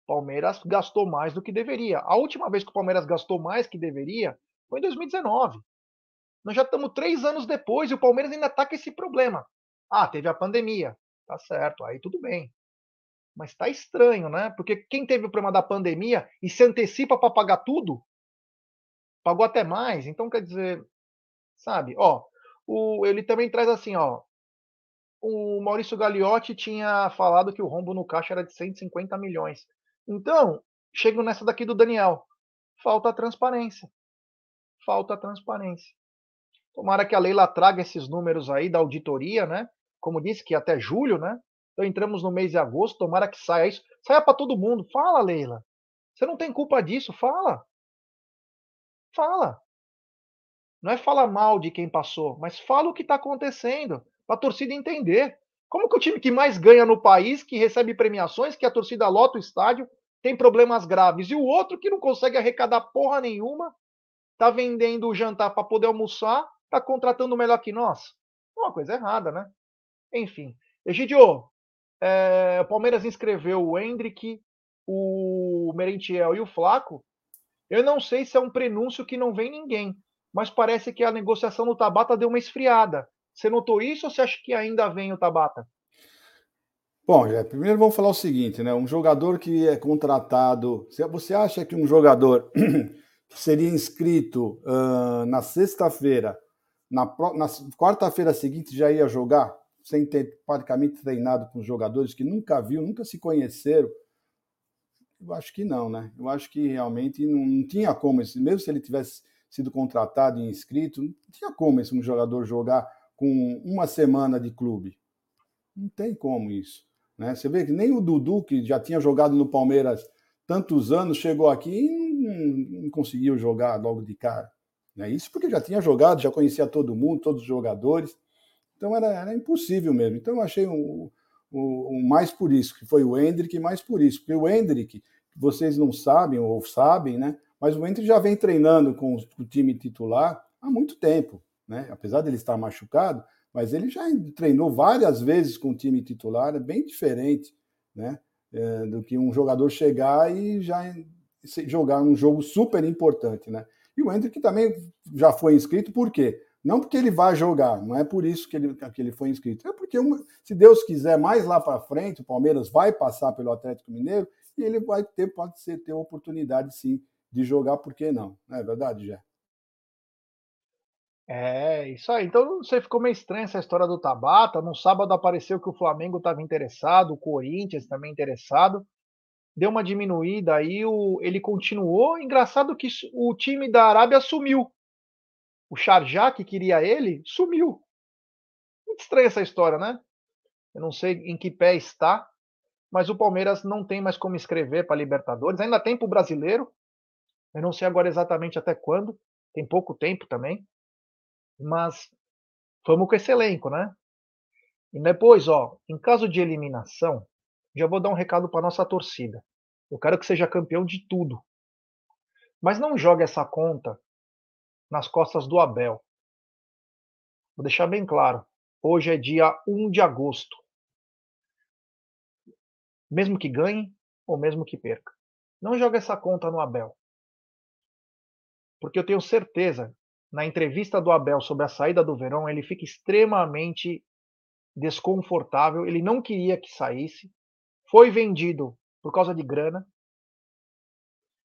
Palmeiras gastou mais do que deveria. A última vez que o Palmeiras gastou mais que deveria foi em 2019. Nós já estamos três anos depois e o Palmeiras ainda está com esse problema. Ah, teve a pandemia. Tá certo, aí tudo bem. Mas tá estranho, né? Porque quem teve o problema da pandemia e se antecipa para pagar tudo, pagou até mais. Então, quer dizer, sabe? Ó, o, ele também traz assim, ó. O Maurício Gagliotti tinha falado que o rombo no caixa era de 150 milhões. Então, chego nessa daqui do Daniel. Falta transparência. Falta transparência. Tomara que a Leila traga esses números aí da auditoria, né? Como disse que até julho, né? Então entramos no mês de agosto, tomara que saia isso. Saia para todo mundo. Fala, Leila. Você não tem culpa disso, fala. Fala. Não é falar mal de quem passou, mas fala o que está acontecendo, para a torcida entender. Como que o time que mais ganha no país, que recebe premiações, que a torcida lota o estádio, tem problemas graves, e o outro que não consegue arrecadar porra nenhuma, tá vendendo o jantar para poder almoçar, tá contratando melhor que nós? Uma coisa errada, né? Enfim. Egidio, é, o Palmeiras inscreveu o Hendrick, o Merentiel e o Flaco. Eu não sei se é um prenúncio que não vem ninguém, mas parece que a negociação no Tabata deu uma esfriada. Você notou isso ou você acha que ainda vem o Tabata? Bom, já, primeiro vamos falar o seguinte, né? Um jogador que é contratado. Você acha que um jogador que seria inscrito uh, na sexta-feira, na, na quarta-feira seguinte já ia jogar? sem ter praticamente treinado com jogadores que nunca viu, nunca se conheceram? Eu acho que não, né? Eu acho que realmente não, não tinha como, mesmo se ele tivesse sido contratado e inscrito, não tinha como esse um jogador jogar com uma semana de clube. Não tem como isso. Né? Você vê que nem o Dudu, que já tinha jogado no Palmeiras tantos anos, chegou aqui e não, não conseguiu jogar logo de cara. Né? Isso porque já tinha jogado, já conhecia todo mundo, todos os jogadores. Então era, era impossível mesmo. Então eu achei o, mais por isso, que foi o Hendrick, mais por isso. Porque o Hendrick, vocês não sabem ou sabem, né? Mas o Hendrick já vem treinando com o time titular há muito tempo, né? Apesar dele estar machucado, mas ele já treinou várias vezes com o time titular, é bem diferente, né? É, do que um jogador chegar e já jogar um jogo super importante, né? E o Hendrick também já foi inscrito, por quê? Não porque ele vai jogar, não é por isso que ele, que ele foi inscrito. É porque, se Deus quiser, mais lá para frente, o Palmeiras vai passar pelo Atlético Mineiro e ele vai ter, pode ser, ter a oportunidade, sim, de jogar, por que não? Não é verdade, Jé? É, isso aí. Então, você ficou meio estranha essa história do Tabata. No sábado apareceu que o Flamengo estava interessado, o Corinthians também interessado. Deu uma diminuída aí, o, ele continuou. Engraçado que o time da Arábia sumiu o Sharjah, que queria ele, sumiu. Muito estranha essa história, né? Eu não sei em que pé está, mas o Palmeiras não tem mais como escrever para Libertadores. Ainda tem para o brasileiro. Eu não sei agora exatamente até quando. Tem pouco tempo também. Mas vamos com esse elenco, né? E depois, ó, em caso de eliminação, já vou dar um recado para nossa torcida. Eu quero que seja campeão de tudo. Mas não jogue essa conta nas costas do Abel. Vou deixar bem claro. Hoje é dia 1 de agosto. Mesmo que ganhe ou mesmo que perca. Não jogue essa conta no Abel. Porque eu tenho certeza, na entrevista do Abel sobre a saída do Verão, ele fica extremamente desconfortável. Ele não queria que saísse. Foi vendido por causa de grana.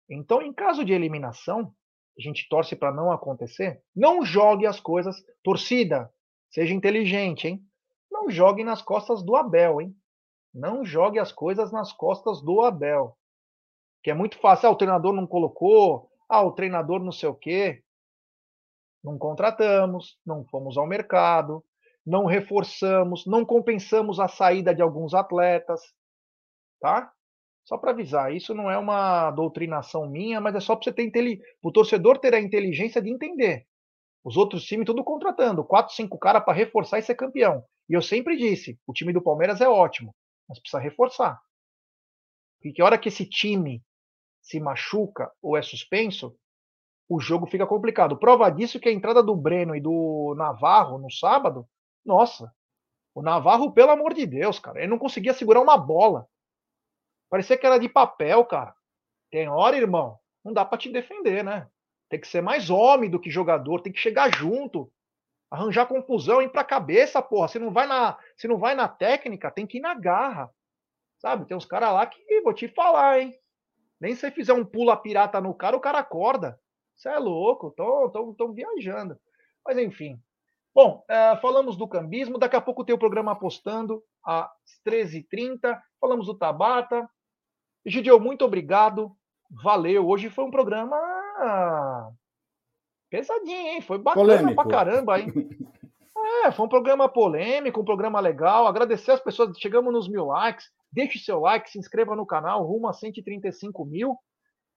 Então, em caso de eliminação, a gente torce para não acontecer, não jogue as coisas, torcida, seja inteligente, hein? Não jogue nas costas do Abel, hein? Não jogue as coisas nas costas do Abel. Que é muito fácil, ah, o treinador não colocou, ah, o treinador não sei o quê. Não contratamos, não fomos ao mercado, não reforçamos, não compensamos a saída de alguns atletas, tá? Só para avisar, isso não é uma doutrinação minha, mas é só para você ter o torcedor ter a inteligência de entender. Os outros times tudo contratando, quatro, cinco caras para reforçar e ser campeão. E eu sempre disse, o time do Palmeiras é ótimo, mas precisa reforçar. Porque a hora que esse time se machuca ou é suspenso, o jogo fica complicado. Prova disso que a entrada do Breno e do Navarro no sábado, nossa, o Navarro, pelo amor de Deus, cara, ele não conseguia segurar uma bola. Parecia que era de papel, cara. Tem hora, irmão, não dá para te defender, né? Tem que ser mais homem do que jogador, tem que chegar junto, arranjar confusão, ir pra cabeça, porra. Se não vai na, se não vai na técnica, tem que ir na garra. Sabe? Tem uns caras lá que vou te falar, hein? Nem se fizer um pula pirata no cara, o cara acorda. Você é louco, tô, tô, tô viajando. Mas enfim. Bom, uh, falamos do cambismo. Daqui a pouco tem o programa apostando às 13h30. Falamos do Tabata. Gidio, muito obrigado. Valeu. Hoje foi um programa pesadinho, hein? Foi bacana Polêmico. pra caramba, hein? É, foi um programa polêmico, um programa legal. Agradecer as pessoas. Chegamos nos mil likes. Deixe seu like, se inscreva no canal, rumo a 135 mil.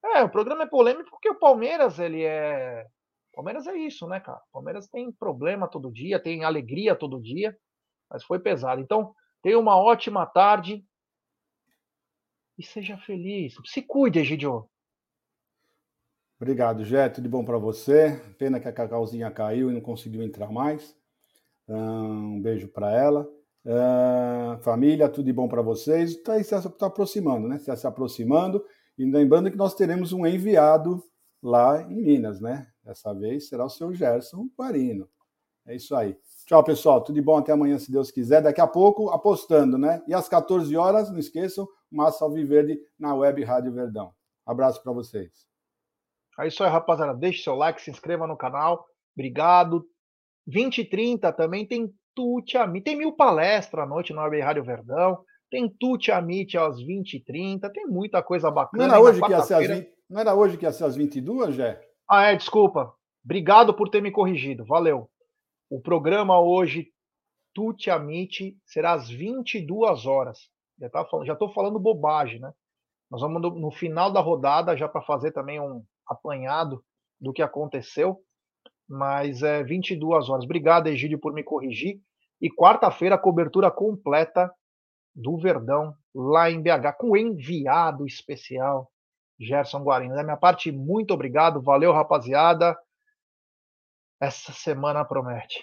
É, o programa é polêmico porque o Palmeiras, ele é. Palmeiras é isso, né, cara? Palmeiras tem problema todo dia, tem alegria todo dia, mas foi pesado. Então, tenha uma ótima tarde e seja feliz. Se cuide, Egidio. Obrigado, Jé. Tudo bom para você. Pena que a Cacauzinha caiu e não conseguiu entrar mais. Um beijo para ela. Uh, família, tudo de bom para vocês. Está se tá aproximando, né? Está se aproximando. E lembrando que nós teremos um enviado lá em Minas, né? Dessa vez será o seu Gerson Guarino. É isso aí. Tchau, pessoal. Tudo de bom. Até amanhã, se Deus quiser. Daqui a pouco, apostando, né? E às 14 horas, não esqueçam, Massa Alviverde na Web Rádio Verdão. Abraço para vocês. É isso aí, rapaziada. Deixe seu like, se inscreva no canal. Obrigado. 20 e 30 também tem Tute Amit. Tem mil palestras à noite no Web Rádio Verdão. Tem Tuti Amit às 20h30, tem muita coisa bacana. Não era, hoje que ia ser às 20, não era hoje que ia ser às 22, Jé? Ah, é, desculpa. Obrigado por ter me corrigido, valeu. O programa hoje, Tuti Amit, será às 22 horas. Já estou já falando bobagem, né? Nós vamos no, no final da rodada já para fazer também um apanhado do que aconteceu, mas é 22 horas. Obrigado, Egídio, por me corrigir. E quarta-feira, cobertura completa do Verdão, lá em BH, com o enviado especial Gerson Guarino. Da minha parte, muito obrigado, valeu, rapaziada. Essa semana promete.